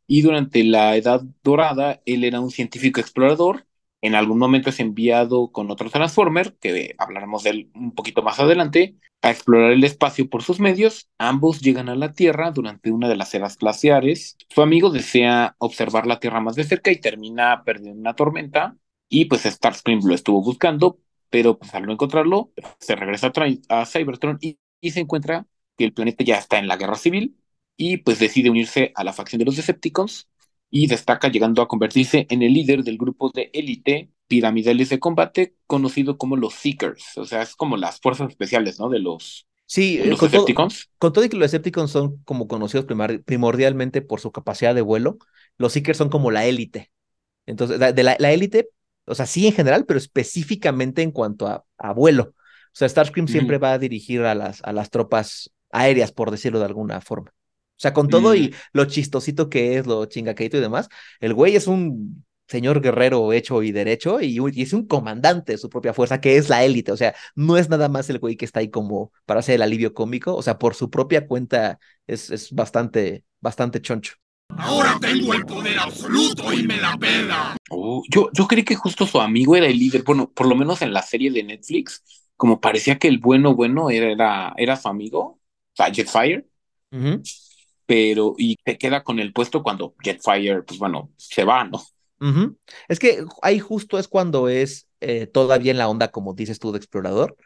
y durante la Edad Dorada él era un científico explorador. En algún momento es enviado con otro Transformer, que hablaremos de él un poquito más adelante, a explorar el espacio por sus medios. Ambos llegan a la Tierra durante una de las eras glaciares. Su amigo desea observar la Tierra más de cerca y termina perdiendo una tormenta. Y pues Starscream lo estuvo buscando, pero pues al no encontrarlo, se regresa a, Cybertron y, y se encuentra que el planeta ya está en la guerra civil y pues decide unirse a la facción de los Decepticons y destaca llegando a convertirse en el líder del grupo de élite piramidales de combate conocido como los Seekers, o sea, es como las fuerzas especiales, ¿no? De los, Sí, de eh, los con todo, Decepticons. con todo y que los Decepticons son como conocidos primordialmente por su capacidad de vuelo, los Seekers son como la élite. Entonces, de la, élite, o sea, sí en general, pero específicamente en cuanto a, a vuelo. O sea, Starscream siempre va a dirigir a las, a las tropas aéreas, por decirlo de alguna forma. O sea, con todo y lo chistosito que es, lo chingaqueito y demás, el güey es un señor guerrero hecho y derecho y, es un comandante de su propia fuerza, que es la élite. O sea, no es nada más el güey que está ahí como para hacer el alivio cómico. O sea, por su propia cuenta es, es bastante, bastante choncho. Ahora tengo el poder absoluto y me la pela. Oh, yo, yo creí que justo su amigo era el líder. Bueno, por lo menos en la serie de Netflix, como parecía que el bueno, bueno era, era, era su amigo, o sea, Jetfire. Pero, y se queda con el puesto cuando Jetfire, pues bueno, se va, ¿no? Es que ahí justo es cuando es eh, todavía en la onda, como dices tú, de explorador,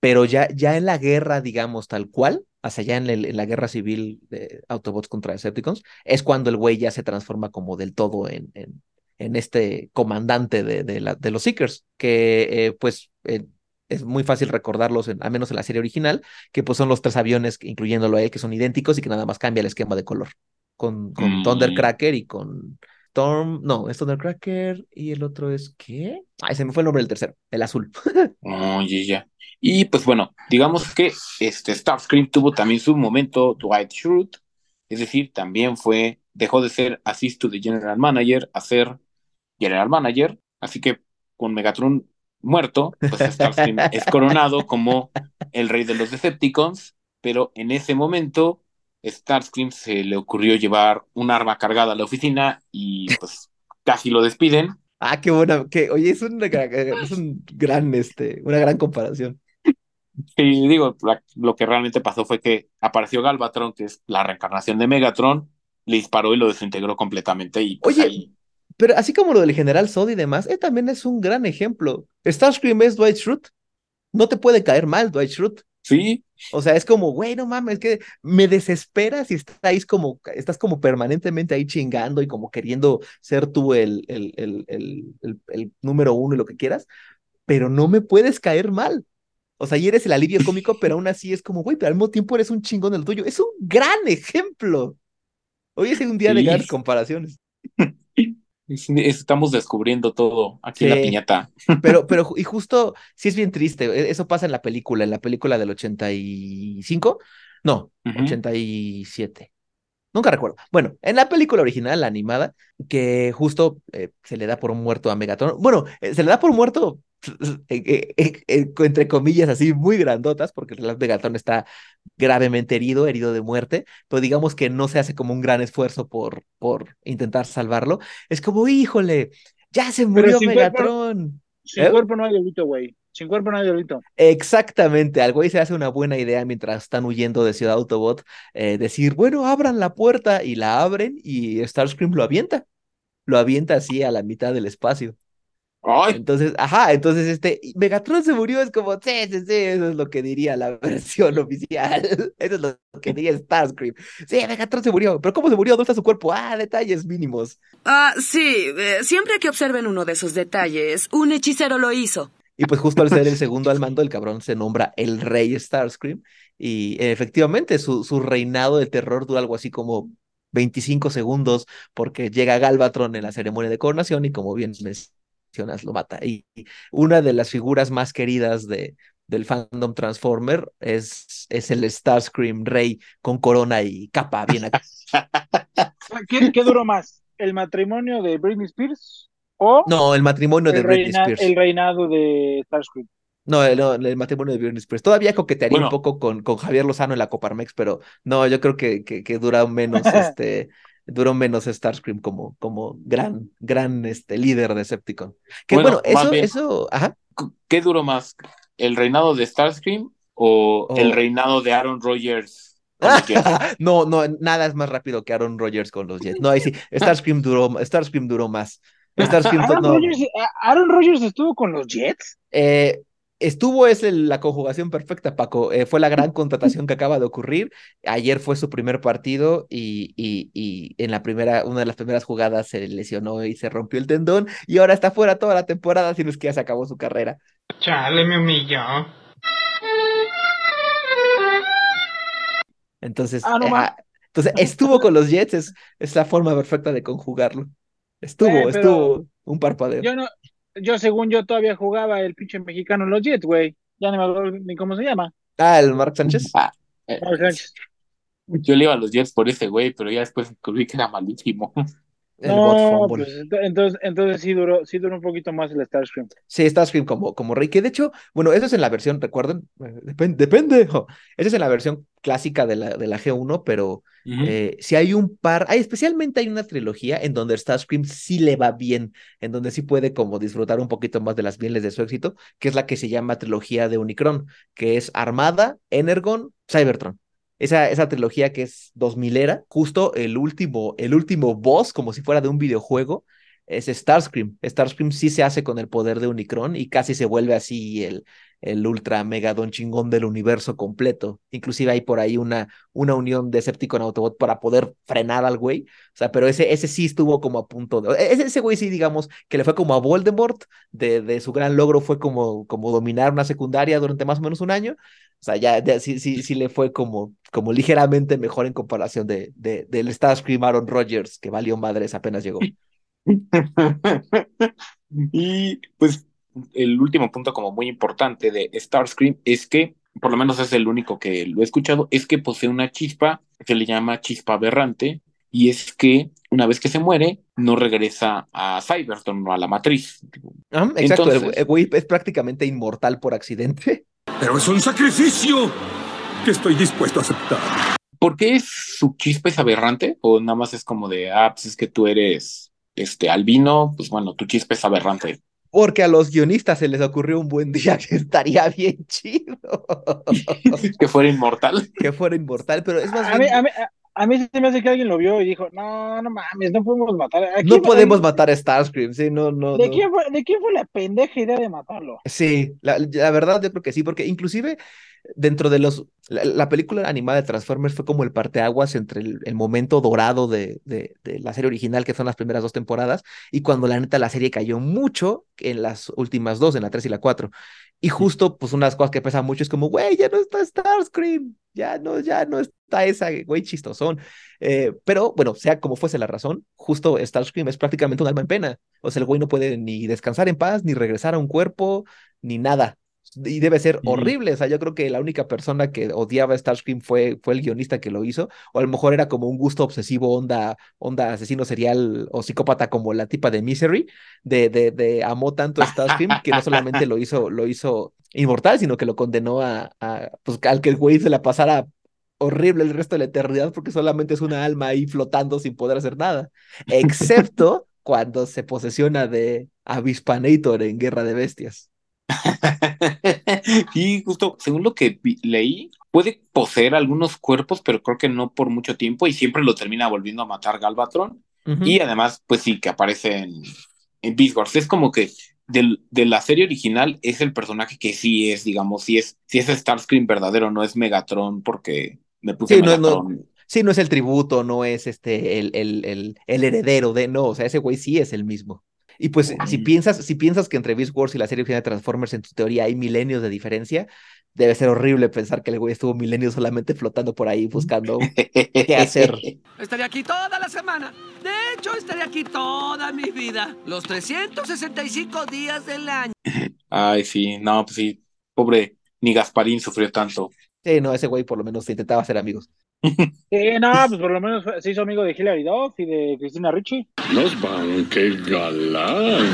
pero ya, ya en la guerra, digamos, tal cual, hacia allá en, la guerra civil de Autobots contra Decepticons, es cuando el güey ya se transforma como del todo en, en, en este comandante de, de, la- de los Seekers, que eh, pues eh, es muy fácil recordarlos, en- al menos en la serie original, que pues son los tres aviones, incluyéndolo a él, que son idénticos y que nada más cambia el esquema de color, con, con Mm. Thundercracker y con Storm, no, es Thundercracker y el otro es, ¿qué? Ay, se me fue el nombre del tercero, el azul. Oye, ya. Y pues bueno, digamos que este Starscream tuvo también su momento Dwight Schrute, es decir, también fue, dejó de ser Assist to the General Manager a ser General Manager, así que con Megatron muerto, pues Starscream es coronado como el rey de los Decepticons, pero en ese momento Starscream se le ocurrió llevar un arma cargada a la oficina y pues casi lo despiden. Ah, qué buena, que, oye, es una, es un gran, este, una gran comparación. Sí, digo, la- lo que realmente pasó fue que apareció Galvatron, que es la reencarnación de Megatron, le disparó y lo desintegró completamente y pues Oye, ahí... pero así como lo del General Zod y demás, eh, también es un gran ejemplo. Starscream es Dwight Schrute. No te puede caer mal Dwight Schrute. Sí, O sea, es como, güey, no mames, que me desespera si estás como, estás como permanentemente ahí chingando y como queriendo ser tú el, el, el, el, número uno y lo que quieras, pero no me puedes caer mal. O sea, y eres el alivio cómico, pero aún así es como, güey, pero al mismo tiempo eres un chingón del tuyo. Es un gran ejemplo. Hoy es un día de grandes comparaciones. es- estamos descubriendo todo aquí en la piñata. Pero, pero, y justo, sí es bien triste. e- Eso pasa en la película, en la película del 85. No, Ujú. 87. Nunca recuerdo. Bueno, en la película original, la animada, que justo eh, se le da por muerto a Megatron. Bueno, eh, se le da por muerto, entre comillas, así muy grandotas, porque realidad Megatron está gravemente herido, herido de muerte, pero digamos que no se hace como un gran esfuerzo por, por intentar salvarlo. Es como, híjole, ya se murió sin cuerpo- Megatron. Sin ¿Eh? cuerpo no hay delito, güey. Sin cuerpo no hay delito. Exactamente, al güey se hace una buena idea mientras están huyendo de Ciudad Autobot, eh, decir, bueno, abran la puerta y la abren y Starscream lo avienta, lo avienta así a la mitad del espacio. Ay, Entonces, ajá, entonces este, Megatron se murió, es como, sí, sí, sí, eso es lo que diría la versión oficial, eso es lo que diría Starscream. Sí, Megatron se murió, pero ¿cómo se murió? ¿Dónde está su cuerpo? Ah, detalles mínimos. Ah, sí, eh, siempre que observen uno de esos detalles, un hechicero lo hizo. Y pues justo al ser el segundo al mando, el cabrón se nombra el rey Starscream. Y eh, efectivamente, su, su reinado de terror dura algo así como 25 segundos, porque llega Galvatron en la ceremonia de coronación y como bien mencionas, lo mata. Y una de las figuras más queridas de, del fandom Transformer es, es el Starscream rey con corona y capa bien acá. ¿Qué, qué duró más? ¿El matrimonio de Britney Spears o No, el matrimonio de Britney Spears. el reinado de Starscream? No, el, no, el matrimonio de Britney Spears. Todavía coquetearía un poco con, con Javier Lozano en la Coparmex, pero no, yo creo que, que, que dura menos, este, duró menos Starscream como, como gran, gran este, líder de Decepticon. Que Bueno, eso, bien- eso, ajá. ¿qué duró más? ¿El reinado de Starscream o Oh. el reinado de Aaron Rodgers? no, no, nada es más rápido que Aaron Rodgers con los Jets. No, ahí sí, Starscream duró, Starscream duró más. Starscream, Aaron, no, Rodgers, Aaron Rodgers estuvo con los Jets. Eh, estuvo es el- la conjugación perfecta, Paco. Eh, fue la gran contratación que acaba de ocurrir. Ayer fue su primer partido y, y, y en la primera, una de las primeras jugadas se lesionó y se rompió el tendón y ahora está fuera toda la temporada, si no es que ya se acabó su carrera. Chale, me humilló. Entonces, Ah, no eh, ah, entonces estuvo con los Jets, es, es la forma perfecta de conjugarlo. Estuvo, Eh, estuvo un parpadeo. Yo no, yo según yo todavía jugaba el pinche mexicano en los Jets, güey. Ya ni me acuerdo ni cómo se llama. Ah, el Mark Sánchez. Ah, eh, Mark Sánchez. yo le iba a los Jets por ese güey, pero ya después descubrí que era malísimo. El No, fumble. pues ento- entonces, entonces sí duró, sí duró un poquito más el Starscream. Sí, Starscream como, como rey, que de hecho, bueno, eso es en la versión, recuerden, Eh, depen- depende, eso es en la versión clásica de la, de la G1, pero eh, si hay un par, hay, especialmente hay una trilogía en donde Starscream sí le va bien, en donde sí puede como disfrutar un poquito más de las mieles de su éxito, que es la que se llama trilogía de Unicron, que es Armada, Energon, Cybertron. Esa, esa trilogía que es 2000 era, justo el último, el último boss, como si fuera de un videojuego, es Starscream. Starscream sí se hace con el poder de Unicron y casi se vuelve así el, el ultra mega don chingón del universo completo. Inclusive hay por ahí una, una unión de Decepticon Autobot para poder frenar al güey. O sea, pero ese, ese sí estuvo como a punto de... Ese, ese güey sí, digamos, que le fue como a Voldemort, de, de su gran logro fue como, como dominar una secundaria durante más o menos un año. O sea, ya, ya sí, sí, sí le fue como, como ligeramente mejor en comparación de, de, del Starscream Aaron Rodgers, que valió madres apenas llegó. Y pues el último punto como muy importante de Starscream es que, por lo menos es el único que lo he escuchado, es que posee una chispa que le llama chispa aberrante y es que una vez que se muere no regresa a Cybertron o a la matriz. Exacto, Entonces- el güey es prácticamente inmortal por accidente. Pero es un sacrificio que estoy dispuesto a aceptar. ¿Por qué es su chispa es aberrante? ¿O nada más es como de, ah, pues es que tú eres este albino, pues bueno, tu chispa es aberrante? Porque a los guionistas se les ocurrió un buen día que estaría bien chido. que fuera inmortal. que fuera inmortal, pero es más A mí, bien- a, mí, a, a mí se me hace que alguien lo vio y dijo, no, no mames, no podemos matar. Aquí no podemos matar a Starscream, sí, no, no, ¿De, no. quién fue, ¿De quién fue la pendeja idea de matarlo? Sí, la, la verdad yo creo que sí, porque inclusive dentro de los, la, la película animada de Transformers fue como el parteaguas entre el, el momento dorado de, de, de la serie original, que son las primeras dos temporadas, y cuando la neta la serie cayó mucho en las últimas dos, en la tres y la cuatro. Y justo, pues, unas cosas que pesan mucho es como, güey, ya no está Starscream, ya no, ya no está esa, güey, chistosón. Eh, pero, bueno, sea como fuese la razón, justo Starscream es prácticamente un alma en pena. O sea, el güey no puede ni descansar en paz, ni regresar a un cuerpo, ni nada. Y debe ser horrible. O sea, yo creo que la única persona que odiaba a Starscream fue, fue el guionista que lo hizo. O a lo mejor era como un gusto obsesivo, onda, onda asesino serial o psicópata como la tipa de Misery, de, de, de amó tanto a Starscream que no solamente lo hizo, lo hizo inmortal, sino que lo condenó a, a pues al que el güey se la pasara horrible el resto de la eternidad porque solamente es una alma ahí flotando sin poder hacer nada. Excepto cuando se posesiona de Avispanator en Guerra de Bestias. Y justo, según lo que leí, puede poseer algunos cuerpos, pero creo que no por mucho tiempo y siempre lo termina volviendo a matar Galvatron. Y además, pues sí, que aparece en, en Beast. Es como que del, de la serie original es el personaje que sí es, digamos, sí es, sí es Starscream verdadero, no es Megatron porque me puse Sí, no, no, Megatron. sí, no es el tributo, no es este el, el, el, el heredero de, no, o sea, ese güey sí es el mismo. Y pues si piensas, si piensas que entre Beast Wars y la serie original de Transformers en tu teoría hay milenios de diferencia, debe ser horrible pensar que el güey estuvo milenios solamente flotando por ahí buscando qué hacer. Estaré aquí toda la semana. De hecho, estaré aquí toda mi vida. Los 365 días del año. Ay, sí, no, pues sí, pobre, ni Gasparín sufrió tanto. Sí, no, ese güey por lo menos intentaba ser amigos. Sí, no, pues por lo menos fue- se hizo amigo de Hilary Duff y de Cristina Ricci. Los van, qué galán.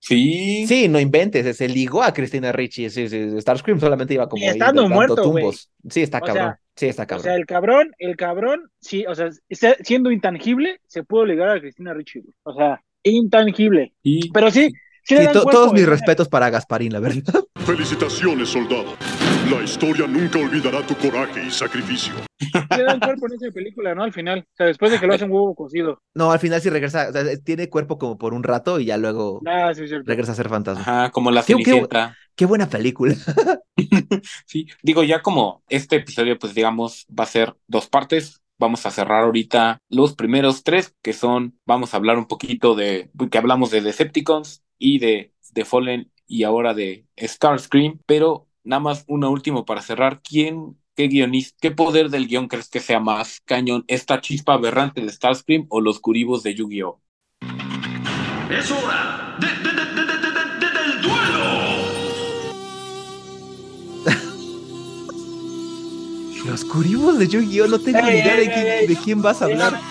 Sí. Sí, no inventes, se ligó a Cristina Ricci, sí, sí, Starscream solamente iba como Y estando muerto, tumbos. Sí, está O cabrón, sea, sí, está O cabrón. sea, el cabrón, el cabrón, sí, o sea, está siendo intangible, se pudo ligar a Cristina Ricci. güey. O sea, intangible. Pero sí, sí le Sí, dan to- cuerpo, todos mis respetos para Gasparín, la verdad. Felicitaciones, soldado. La historia nunca olvidará tu coraje y sacrificio. Le dan cuerpo en esa película, ¿no? Al final. O sea, después de que lo hacen huevo cocido. No, al final sí regresa, o sea, tiene cuerpo como por un rato y ya luego Ah, sí, regresa a ser fantasma. Ajá, como la Qué- qué- Cenicienta. Qué buena película. Sí, digo, ya como este episodio, pues digamos, va a ser dos partes. Vamos a cerrar ahorita los primeros tres, que son, vamos a hablar un poquito de, que hablamos de Decepticons y de, de Fallen y ahora de Starscream, pero nada más una última para cerrar. ¿Quién, qué guionista, qué poder del guion crees que sea más cañón? ¿Esta chispa aberrante de Starscream o los curibos de Yu-Gi-Oh? ¡Es hora de, de- de- de- de- de- de- del duelo! Los curibos de Yu-Gi-Oh! No tengo ni idea de, ey, quién, ey, de quién vas a hablar. Déjame,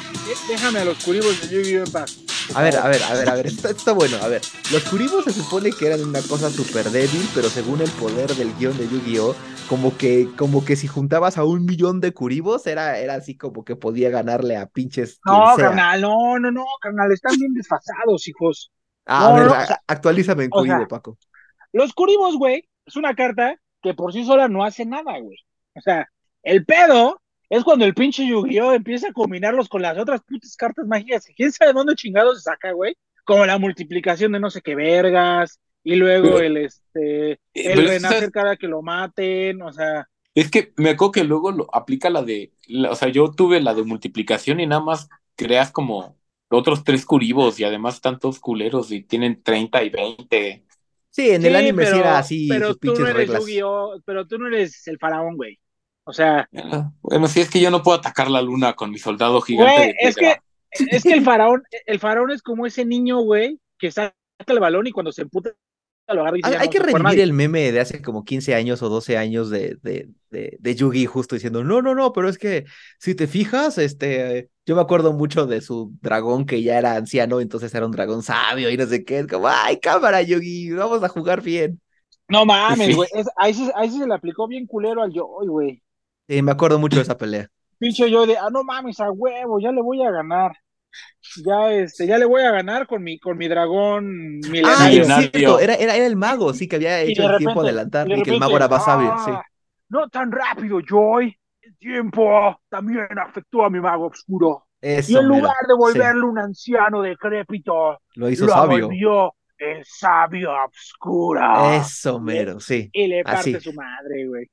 déjame a los curibos de Yu-Gi-Oh en paz. A ver, a ver, a ver, a ver, está bueno. A ver, los curibos se supone que eran una cosa súper débil, pero según el poder del guion de Yu-Gi-Oh, como que, como que si juntabas a un millón de curibos, era, era así como que podía ganarle a pinches. No, carnal, no, no, no, carnal, están bien desfasados, hijos. Ah, No, a ver, no, a- o sea, actualízame en o sea, Curibo, Paco. Los curibos, güey, es una carta que por sí sola no hace nada, güey. O sea, el pedo es cuando el pinche Yu-Gi-Oh empieza a combinarlos con las otras putas cartas mágicas. ¿Quién sabe dónde chingados se saca, güey? Como la multiplicación de no sé qué vergas, y luego Pero- el, este, el es que renacer sabes- cada que lo maten, o sea, Es que me acuerdo que luego lo aplica la de, la- o sea, yo tuve la de multiplicación y nada más creas como otros tres curibos y además tantos culeros y tienen 30 y 20. Sí, en el sí, anime sí pero, era así, pero sus tú no eres pero tú no eres el faraón, güey. O sea, Bueno, si es que yo no puedo atacar la luna con mi soldado gigante Güey, de es que, es que el faraón, el faraón es como ese niño, güey, que saca el balón y cuando se emputa lo agarra y dice, Hay, "Ya hay que se revivir nadie". el meme de hace como 15 años o 12 años de, de, de, de Yugi justo diciendo, no, no, no, pero es que si te fijas, este, yo me acuerdo mucho de su dragón que ya era anciano, entonces era un dragón sabio y no sé qué, es como, ay, cámara, Yugi, vamos a jugar bien. No mames, güey. Ahí, sí, ahí se le aplicó bien culero al Joy, güey. Sí, me acuerdo mucho de esa pelea. Pinche yo de, ah, no mames, a huevo, ya le voy a ganar. Ya, este, ya le voy a ganar con mi, con mi dragón Ah, milenario. es cierto, era, era, era el mago, sí, que había hecho el tiempo adelantar y que el mago era más sabio, sí. "Ah, No tan rápido, Joy. El tiempo también afectó a mi mago oscuro. Eso, y en lugar de sí. volverle un anciano decrépito, Lo hizo lo sabio. volvió el sabio obscura. Eso, mero, sí. Y le parte Así, su madre, güey.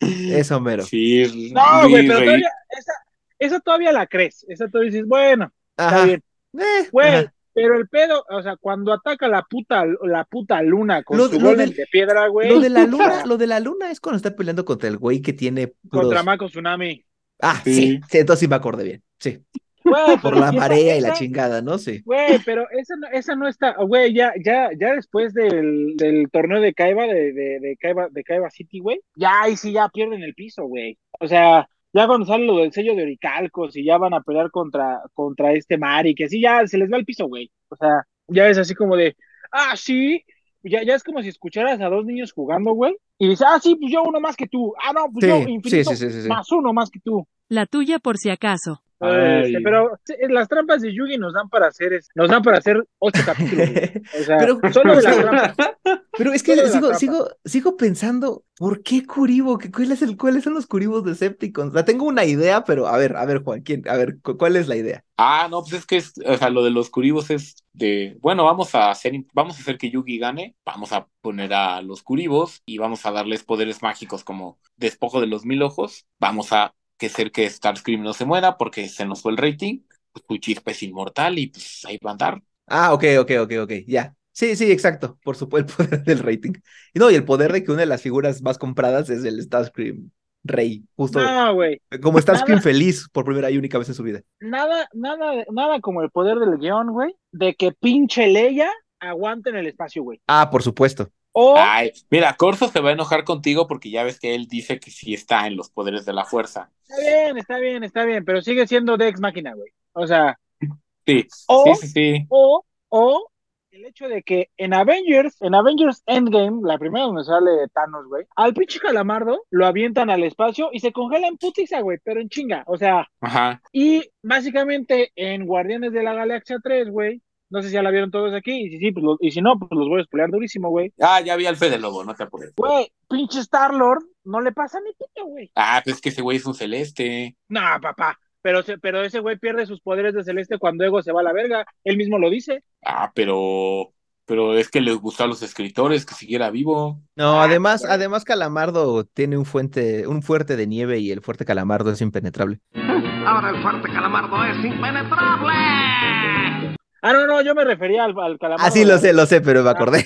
Eso, mero. Sí, No, güey, pero todavía, esa, esa todavía la crees. Esa todavía dices, bueno, Ajá. está bien. Eh, Güey, ajá. pero el pedo, o sea, cuando ataca la puta, la puta luna con Lo- su lo golem del- de piedra, güey. Lo de la luna, lo de la luna es cuando está peleando contra el güey que tiene puros... Contra Mako Tsunami. Ah, sí. sí, entonces sí me acordé bien. Sí. Güey, Por la esa- marea y la chingada, ¿no? Sí. Güey, pero esa no, esa no está, güey, ya, ya, ya después del, del torneo de Kaiba, de, de, de Kaiba, de Kaiba City, güey, ya ahí sí ya pierden el piso, güey. O sea, ya cuando sale lo del sello de Oricalcos y ya van a pelear contra, contra este Mari, que así ya se les va el piso, güey. O sea, ya es así como de, ah, sí, ya, ya es como si escucharas a dos niños jugando, güey, y dices, ah, sí, pues yo uno más que tú, ah, no, pues Sí, yo sí, infinito sí, sí, sí, sí. más uno más que tú. La tuya por si acaso. Este, Ay. pero sí, las trampas de Yugi nos dan para hacer es- nos dan para hacer ocho capítulos. güey. O sea, Pero- solo de las trampas. Pero es que Solo sigo, sigo, sigo pensando, ¿por qué Curibo? ¿Qué- cuál es el, ¿Cuáles son los Curibos Decepticons? La tengo una idea, pero a ver, a ver, Juan, ¿quién? A ver, cu- ¿cuál es la idea? Ah, no, pues es que es, o sea, lo de los curibos es de, bueno, vamos a hacer, vamos a hacer que Yugi gane, vamos a poner a los curibos y vamos a darles poderes mágicos como despojo de los mil ojos, vamos a que hacer que Starscream no se muera porque se nos fue el rating, pues su chispa es inmortal y pues ahí va a andar. Ah, ok, ok, ok, ok, ya. Sí, sí, exacto, por supuesto, el poder del rating. Y no, y el poder de que una de las figuras más compradas es el Starscream Rey, justo No, güey. como Starscream nada. feliz por primera y única vez en su vida. Nada, nada, nada como el poder del guion, güey, de que pinche Leia aguante en el espacio, güey. Ah, por supuesto. O Ay, mira, Corso se va a enojar contigo porque ya ves que él dice que sí está en los poderes de la fuerza. está bien, está bien, está bien, pero sigue siendo Dex Máquina, güey. O sea, Sí, O- sí, sí, sí. o, o el hecho de que en Avengers, en Avengers Endgame, la primera donde sale Thanos, güey, al pinche calamardo lo avientan al espacio y se congela en putiza, güey, pero en chinga, o sea, Ajá. y básicamente en Guardianes de la Galaxia 3, güey, no sé si ya la vieron todos aquí, y si sí, pues lo- y si no, pues los voy a spoilear durísimo, güey. Ah, ya vi al Fede Lobo, no te apures. Güey, pinche Star-Lord, no le pasa ni pito, güey. Ah, pues es que ese güey es un celeste. No, papá, pero, se- pero ese güey pierde sus poderes de celeste cuando Ego se va a la verga, él mismo lo dice. Ah, pero, pero es que les gustó a los escritores que siguiera vivo. No, Ah, además, además Calamardo tiene un fuente, un fuerte de nieve y el fuerte Calamardo es impenetrable. Ahora el fuerte calamardo es impenetrable. Ah, no, no, yo me refería al, al calamardo. Ah, sí, lo sé, lo sé, pero me acordé.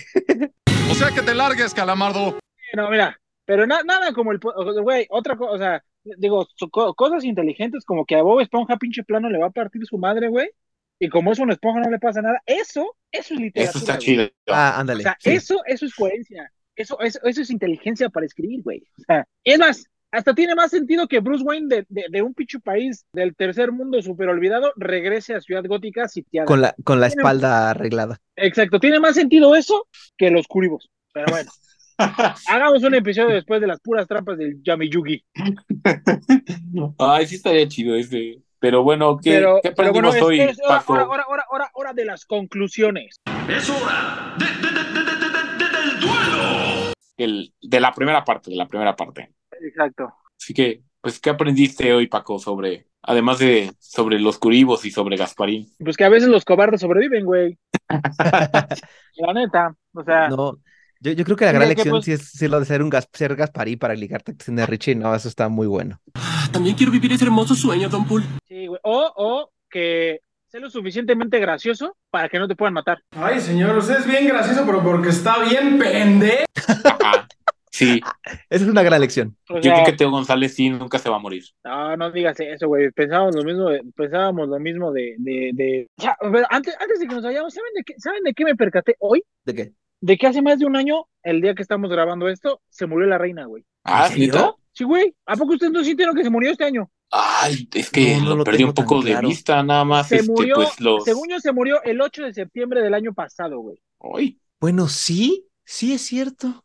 O sea que te largues, calamardo. No, mira, pero na- nada como el, po- o- güey, otra cosa, o sea, digo, so- co- cosas inteligentes como que a Bob Esponja pinche plano le va a partir su madre, güey, y como es una esponja no le pasa nada, eso, eso es literatura. Eso está chido. Ah, O ándale. sea, sí. eso, eso es coherencia, eso, eso, eso es inteligencia para escribir, güey. O sea, es más, hasta tiene más sentido que Bruce Wayne de, de, de un pichu país del tercer mundo super olvidado regrese a Ciudad Gótica sitiada. Con la, con la Tiene- espalda arreglada. Exacto, tiene más sentido eso que los curibos. Pero bueno. Hagamos un episodio después de las puras trampas del Yamiyugi. Ay, sí estaría chido ese. Pero bueno, ¿qué, Pero, ¿qué pero bueno, es- hoy, es hora, Paco? hora, hora, hora, hora, hora de las conclusiones. Es hora de, de- de- de- de- de- de- del duelo. El, de la primera parte, de la primera parte. Exacto. Así que, pues, ¿qué aprendiste hoy, Paco, sobre, además de sobre los curibos y sobre Gasparín? Pues que a veces los cobardes sobreviven, güey. La neta. O sea, No, yo, yo creo que la gran que, lección pues- sí es, sí es lo de ser un gas, ser Gasparí para ligarte a de Richie. No, eso está muy bueno. También quiero vivir ese hermoso sueño, Don Pool. sí, güey. O, o que sea lo suficientemente gracioso para que no te puedan matar. Ay, señor, usted es bien gracioso, pero porque está bien pende. Sí, Esa es una gran lección. O yo creo que Teo González sí nunca se va a morir. No, no digas eso, güey. Pensábamos lo mismo, de- pensábamos lo mismo de, de, de... Ya, a ver, antes, antes de que nos vayamos, ¿saben de qué, ¿saben de qué me percaté hoy? ¿De qué? De que hace más de un año, el día que estamos grabando esto, se murió la reina, güey. Ah. ¿neta? Sí, güey. ¿A poco ustedes no sintieron que se murió este año? Ay, es que No, no lo lo perdí un poco de claro. vista, nada más, Se este, murió, pues los... según yo, se murió el 8 de septiembre del año pasado, güey. Ay, Bueno, sí, sí es cierto.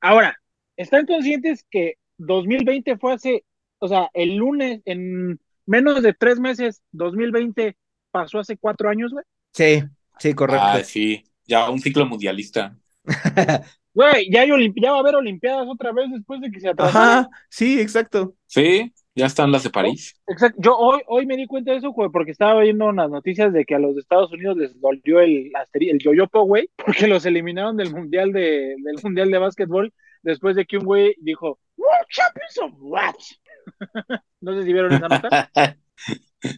Ahora, ¿están conscientes que 2020 fue hace, o sea, el lunes, en menos de tres meses, 2020 pasó hace cuatro años, güey? Sí, sí, correcto. ah, sí, ya un ciclo mundialista. Güey, ya, ya va a haber Olimpiadas otra vez después de que se atrasaron. Ajá, sí, exacto. Sí, ya están las de París. Exacto. Yo hoy, hoy me di cuenta de eso, güey, porque estaba viendo unas noticias de que a los de Estados Unidos les dolió el, el yoyopo, güey, porque los eliminaron del mundial de, del mundial de básquetbol después de que un güey dijo, World Champions of What? no sé si vieron esa nota.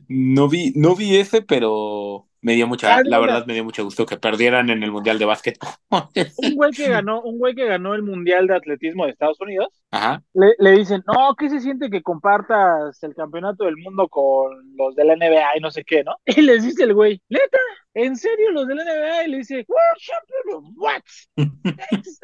No vi, no vi ese, pero me dio mucha, Ah, la verdad me dio mucho gusto que perdieran en el Mundial de Básquet. Un güey que ganó, un güey que ganó el mundial de atletismo de Estados Unidos, Ajá. le, le dicen, no, ¿qué se siente que compartas el campeonato del mundo con los de la NBA y no sé qué, ¿no? Y les dice el güey, neta, ¿en serio los de la NBA? Y le dice, World Champion of what?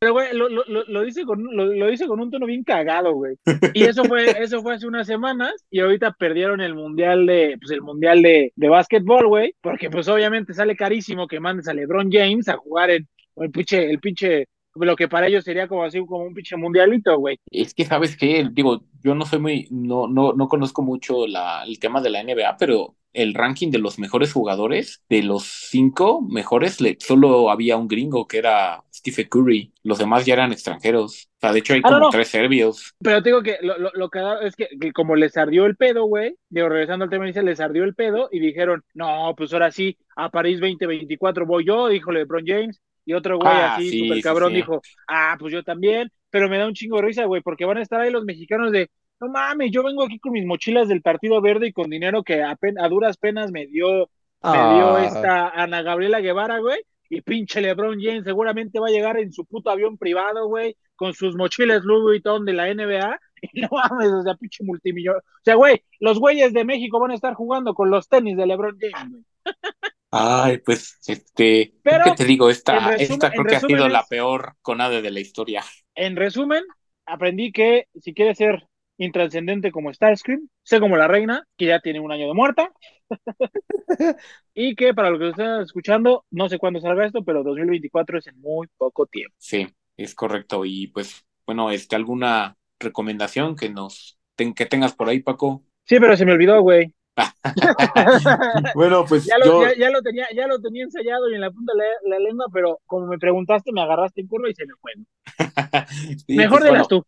Pero güey, lo, lo, lo, lo dice con, lo, lo dice con un tono bien cagado, güey. Y eso fue, eso fue hace unas semanas, y ahorita perdieron el mundial de, pues el mundial de, de básquetbol, güey, porque pues obviamente sale carísimo que mandes a LeBron James a jugar en el pinche, el pinche, lo que para ellos sería como así, como un pinche mundialito, güey. Es que sabes qué, digo, yo no soy muy, no, no, no conozco mucho la, el tema de la NBA, pero el ranking de los mejores jugadores, de los cinco mejores, le, solo había un gringo que era Stephen Curry, los demás ya eran extranjeros. O sea, de hecho hay Ah, como no. tres serbios. Pero te digo que lo, lo, lo cagado es que, que como les ardió el pedo, güey, digo, regresando al tema inicial, les ardió el pedo y dijeron, no, pues ahora sí, a París 2024 voy yo, dijo LeBron James, y otro güey Ah, así, sí, súper sí, cabrón, sí. dijo, ah, pues yo también, pero me da un chingo de risa, güey, porque van a estar ahí los mexicanos de, no mames, yo vengo aquí con mis mochilas del Partido Verde y con dinero que apen- a duras penas me dio, me dio Ah. esta Ana Gabriela Guevara, güey, y pinche LeBron James seguramente va a llegar en su puto avión privado, güey, con sus mochilas Louis Vuitton de la NBA, y no mames, o sea, pinche multimillonario. O sea, güey, los güeyes de México van a estar jugando con los tenis de LeBron James, güey. Ay, pues, este, Pero, ¿qué te digo? Esta, resumen- esta creo que ha sido la peor conade de la historia. En resumen, aprendí que si quieres ser intrascendente como Starscream, sé como la reina, que ya tiene un año de muerta. y que para lo que estén escuchando, no sé cuándo salga esto, pero 2024 es en muy poco tiempo. Sí, es correcto. Y pues, bueno, este, ¿alguna recomendación que nos, ten- que tengas por ahí, Paco? Sí, pero se me olvidó, güey. Bueno, pues Ya lo, yo, ya, ya lo tenía, ya lo tenía ensayado y en la punta de la, la lengua, pero como me preguntaste, me agarraste en curva y se me fue. sí, Mejor pues, de las tú.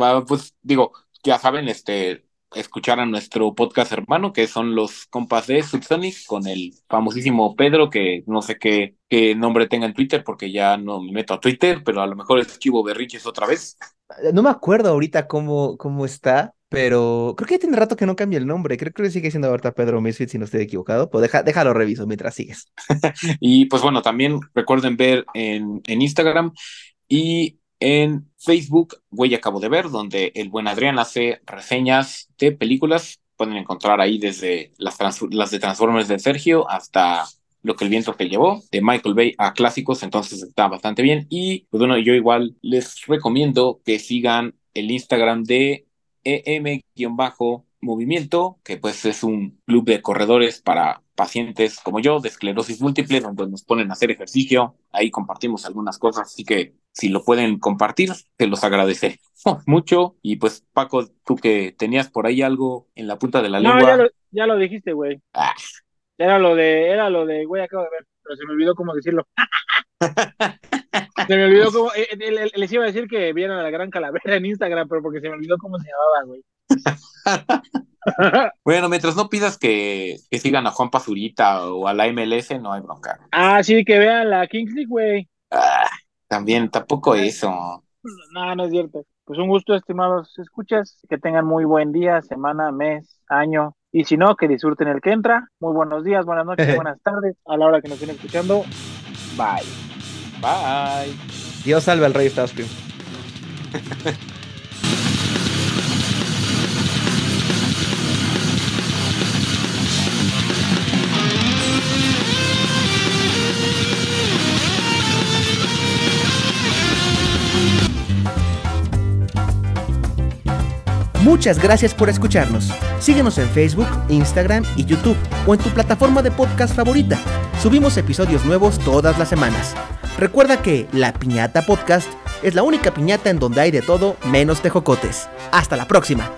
Va, pues digo, ya saben, este, escuchar a nuestro podcast hermano, que son los compas de Subsonic, con el famosísimo Pedro, que no sé qué, qué nombre tenga en Twitter, porque ya no me meto a Twitter, pero a lo mejor es Chivo Berriches otra vez. No me acuerdo ahorita cómo, cómo está, pero creo que ya tiene rato que no cambia el nombre. Creo que sigue siendo ahorita Pedro Misfit, si no estoy equivocado. Pues deja, déjalo reviso mientras sigues. Y pues bueno, también recuerden ver en, en Instagram y en Facebook, Güey Acabo de Ver, donde el buen Adrián hace reseñas de películas. Pueden encontrar ahí desde las, de Transformers de Sergio hasta lo que el viento te llevó, de Michael Bay a clásicos, entonces está bastante bien. Y pues bueno, yo igual les recomiendo que sigan el Instagram de EM-movimiento, que pues es un club de corredores para pacientes como yo de esclerosis múltiple, donde nos ponen a hacer ejercicio. Ahí compartimos algunas cosas, así que si lo pueden compartir, te los agradeceré mucho. Y pues Paco, tú que tenías por ahí algo en la punta de la No, lengua. ya lo, ya lo dijiste, güey. Ah, Era lo de, era lo de, güey, acabo de ver, pero se me olvidó cómo decirlo. se me olvidó cómo, eh, eh, le- les iba a decir que vieran a la gran calavera en Instagram, pero porque se me olvidó cómo se llamaba, güey. Bueno, mientras no pidas que, que sigan a Juan Pazurita o a la MLS, no hay bronca. Ah, sí, que vean la Kings League, güey. Ah, también, tampoco eso. No, no es cierto. Pues un gusto, estimados escuchas. Que tengan muy buen día, semana, mes, año. Y si no, que disfruten el que entra. Muy buenos días, buenas noches, buenas tardes. A la hora que nos estén escuchando. Bye. Bye. Dios salve al rey Starscream. Muchas gracias por escucharnos. Síguenos en Facebook, Instagram y YouTube o en tu plataforma de podcast favorita. Subimos episodios nuevos todas las semanas. Recuerda que La Piñata Podcast es la única piñata en donde hay de todo menos tejocotes. Hasta la próxima.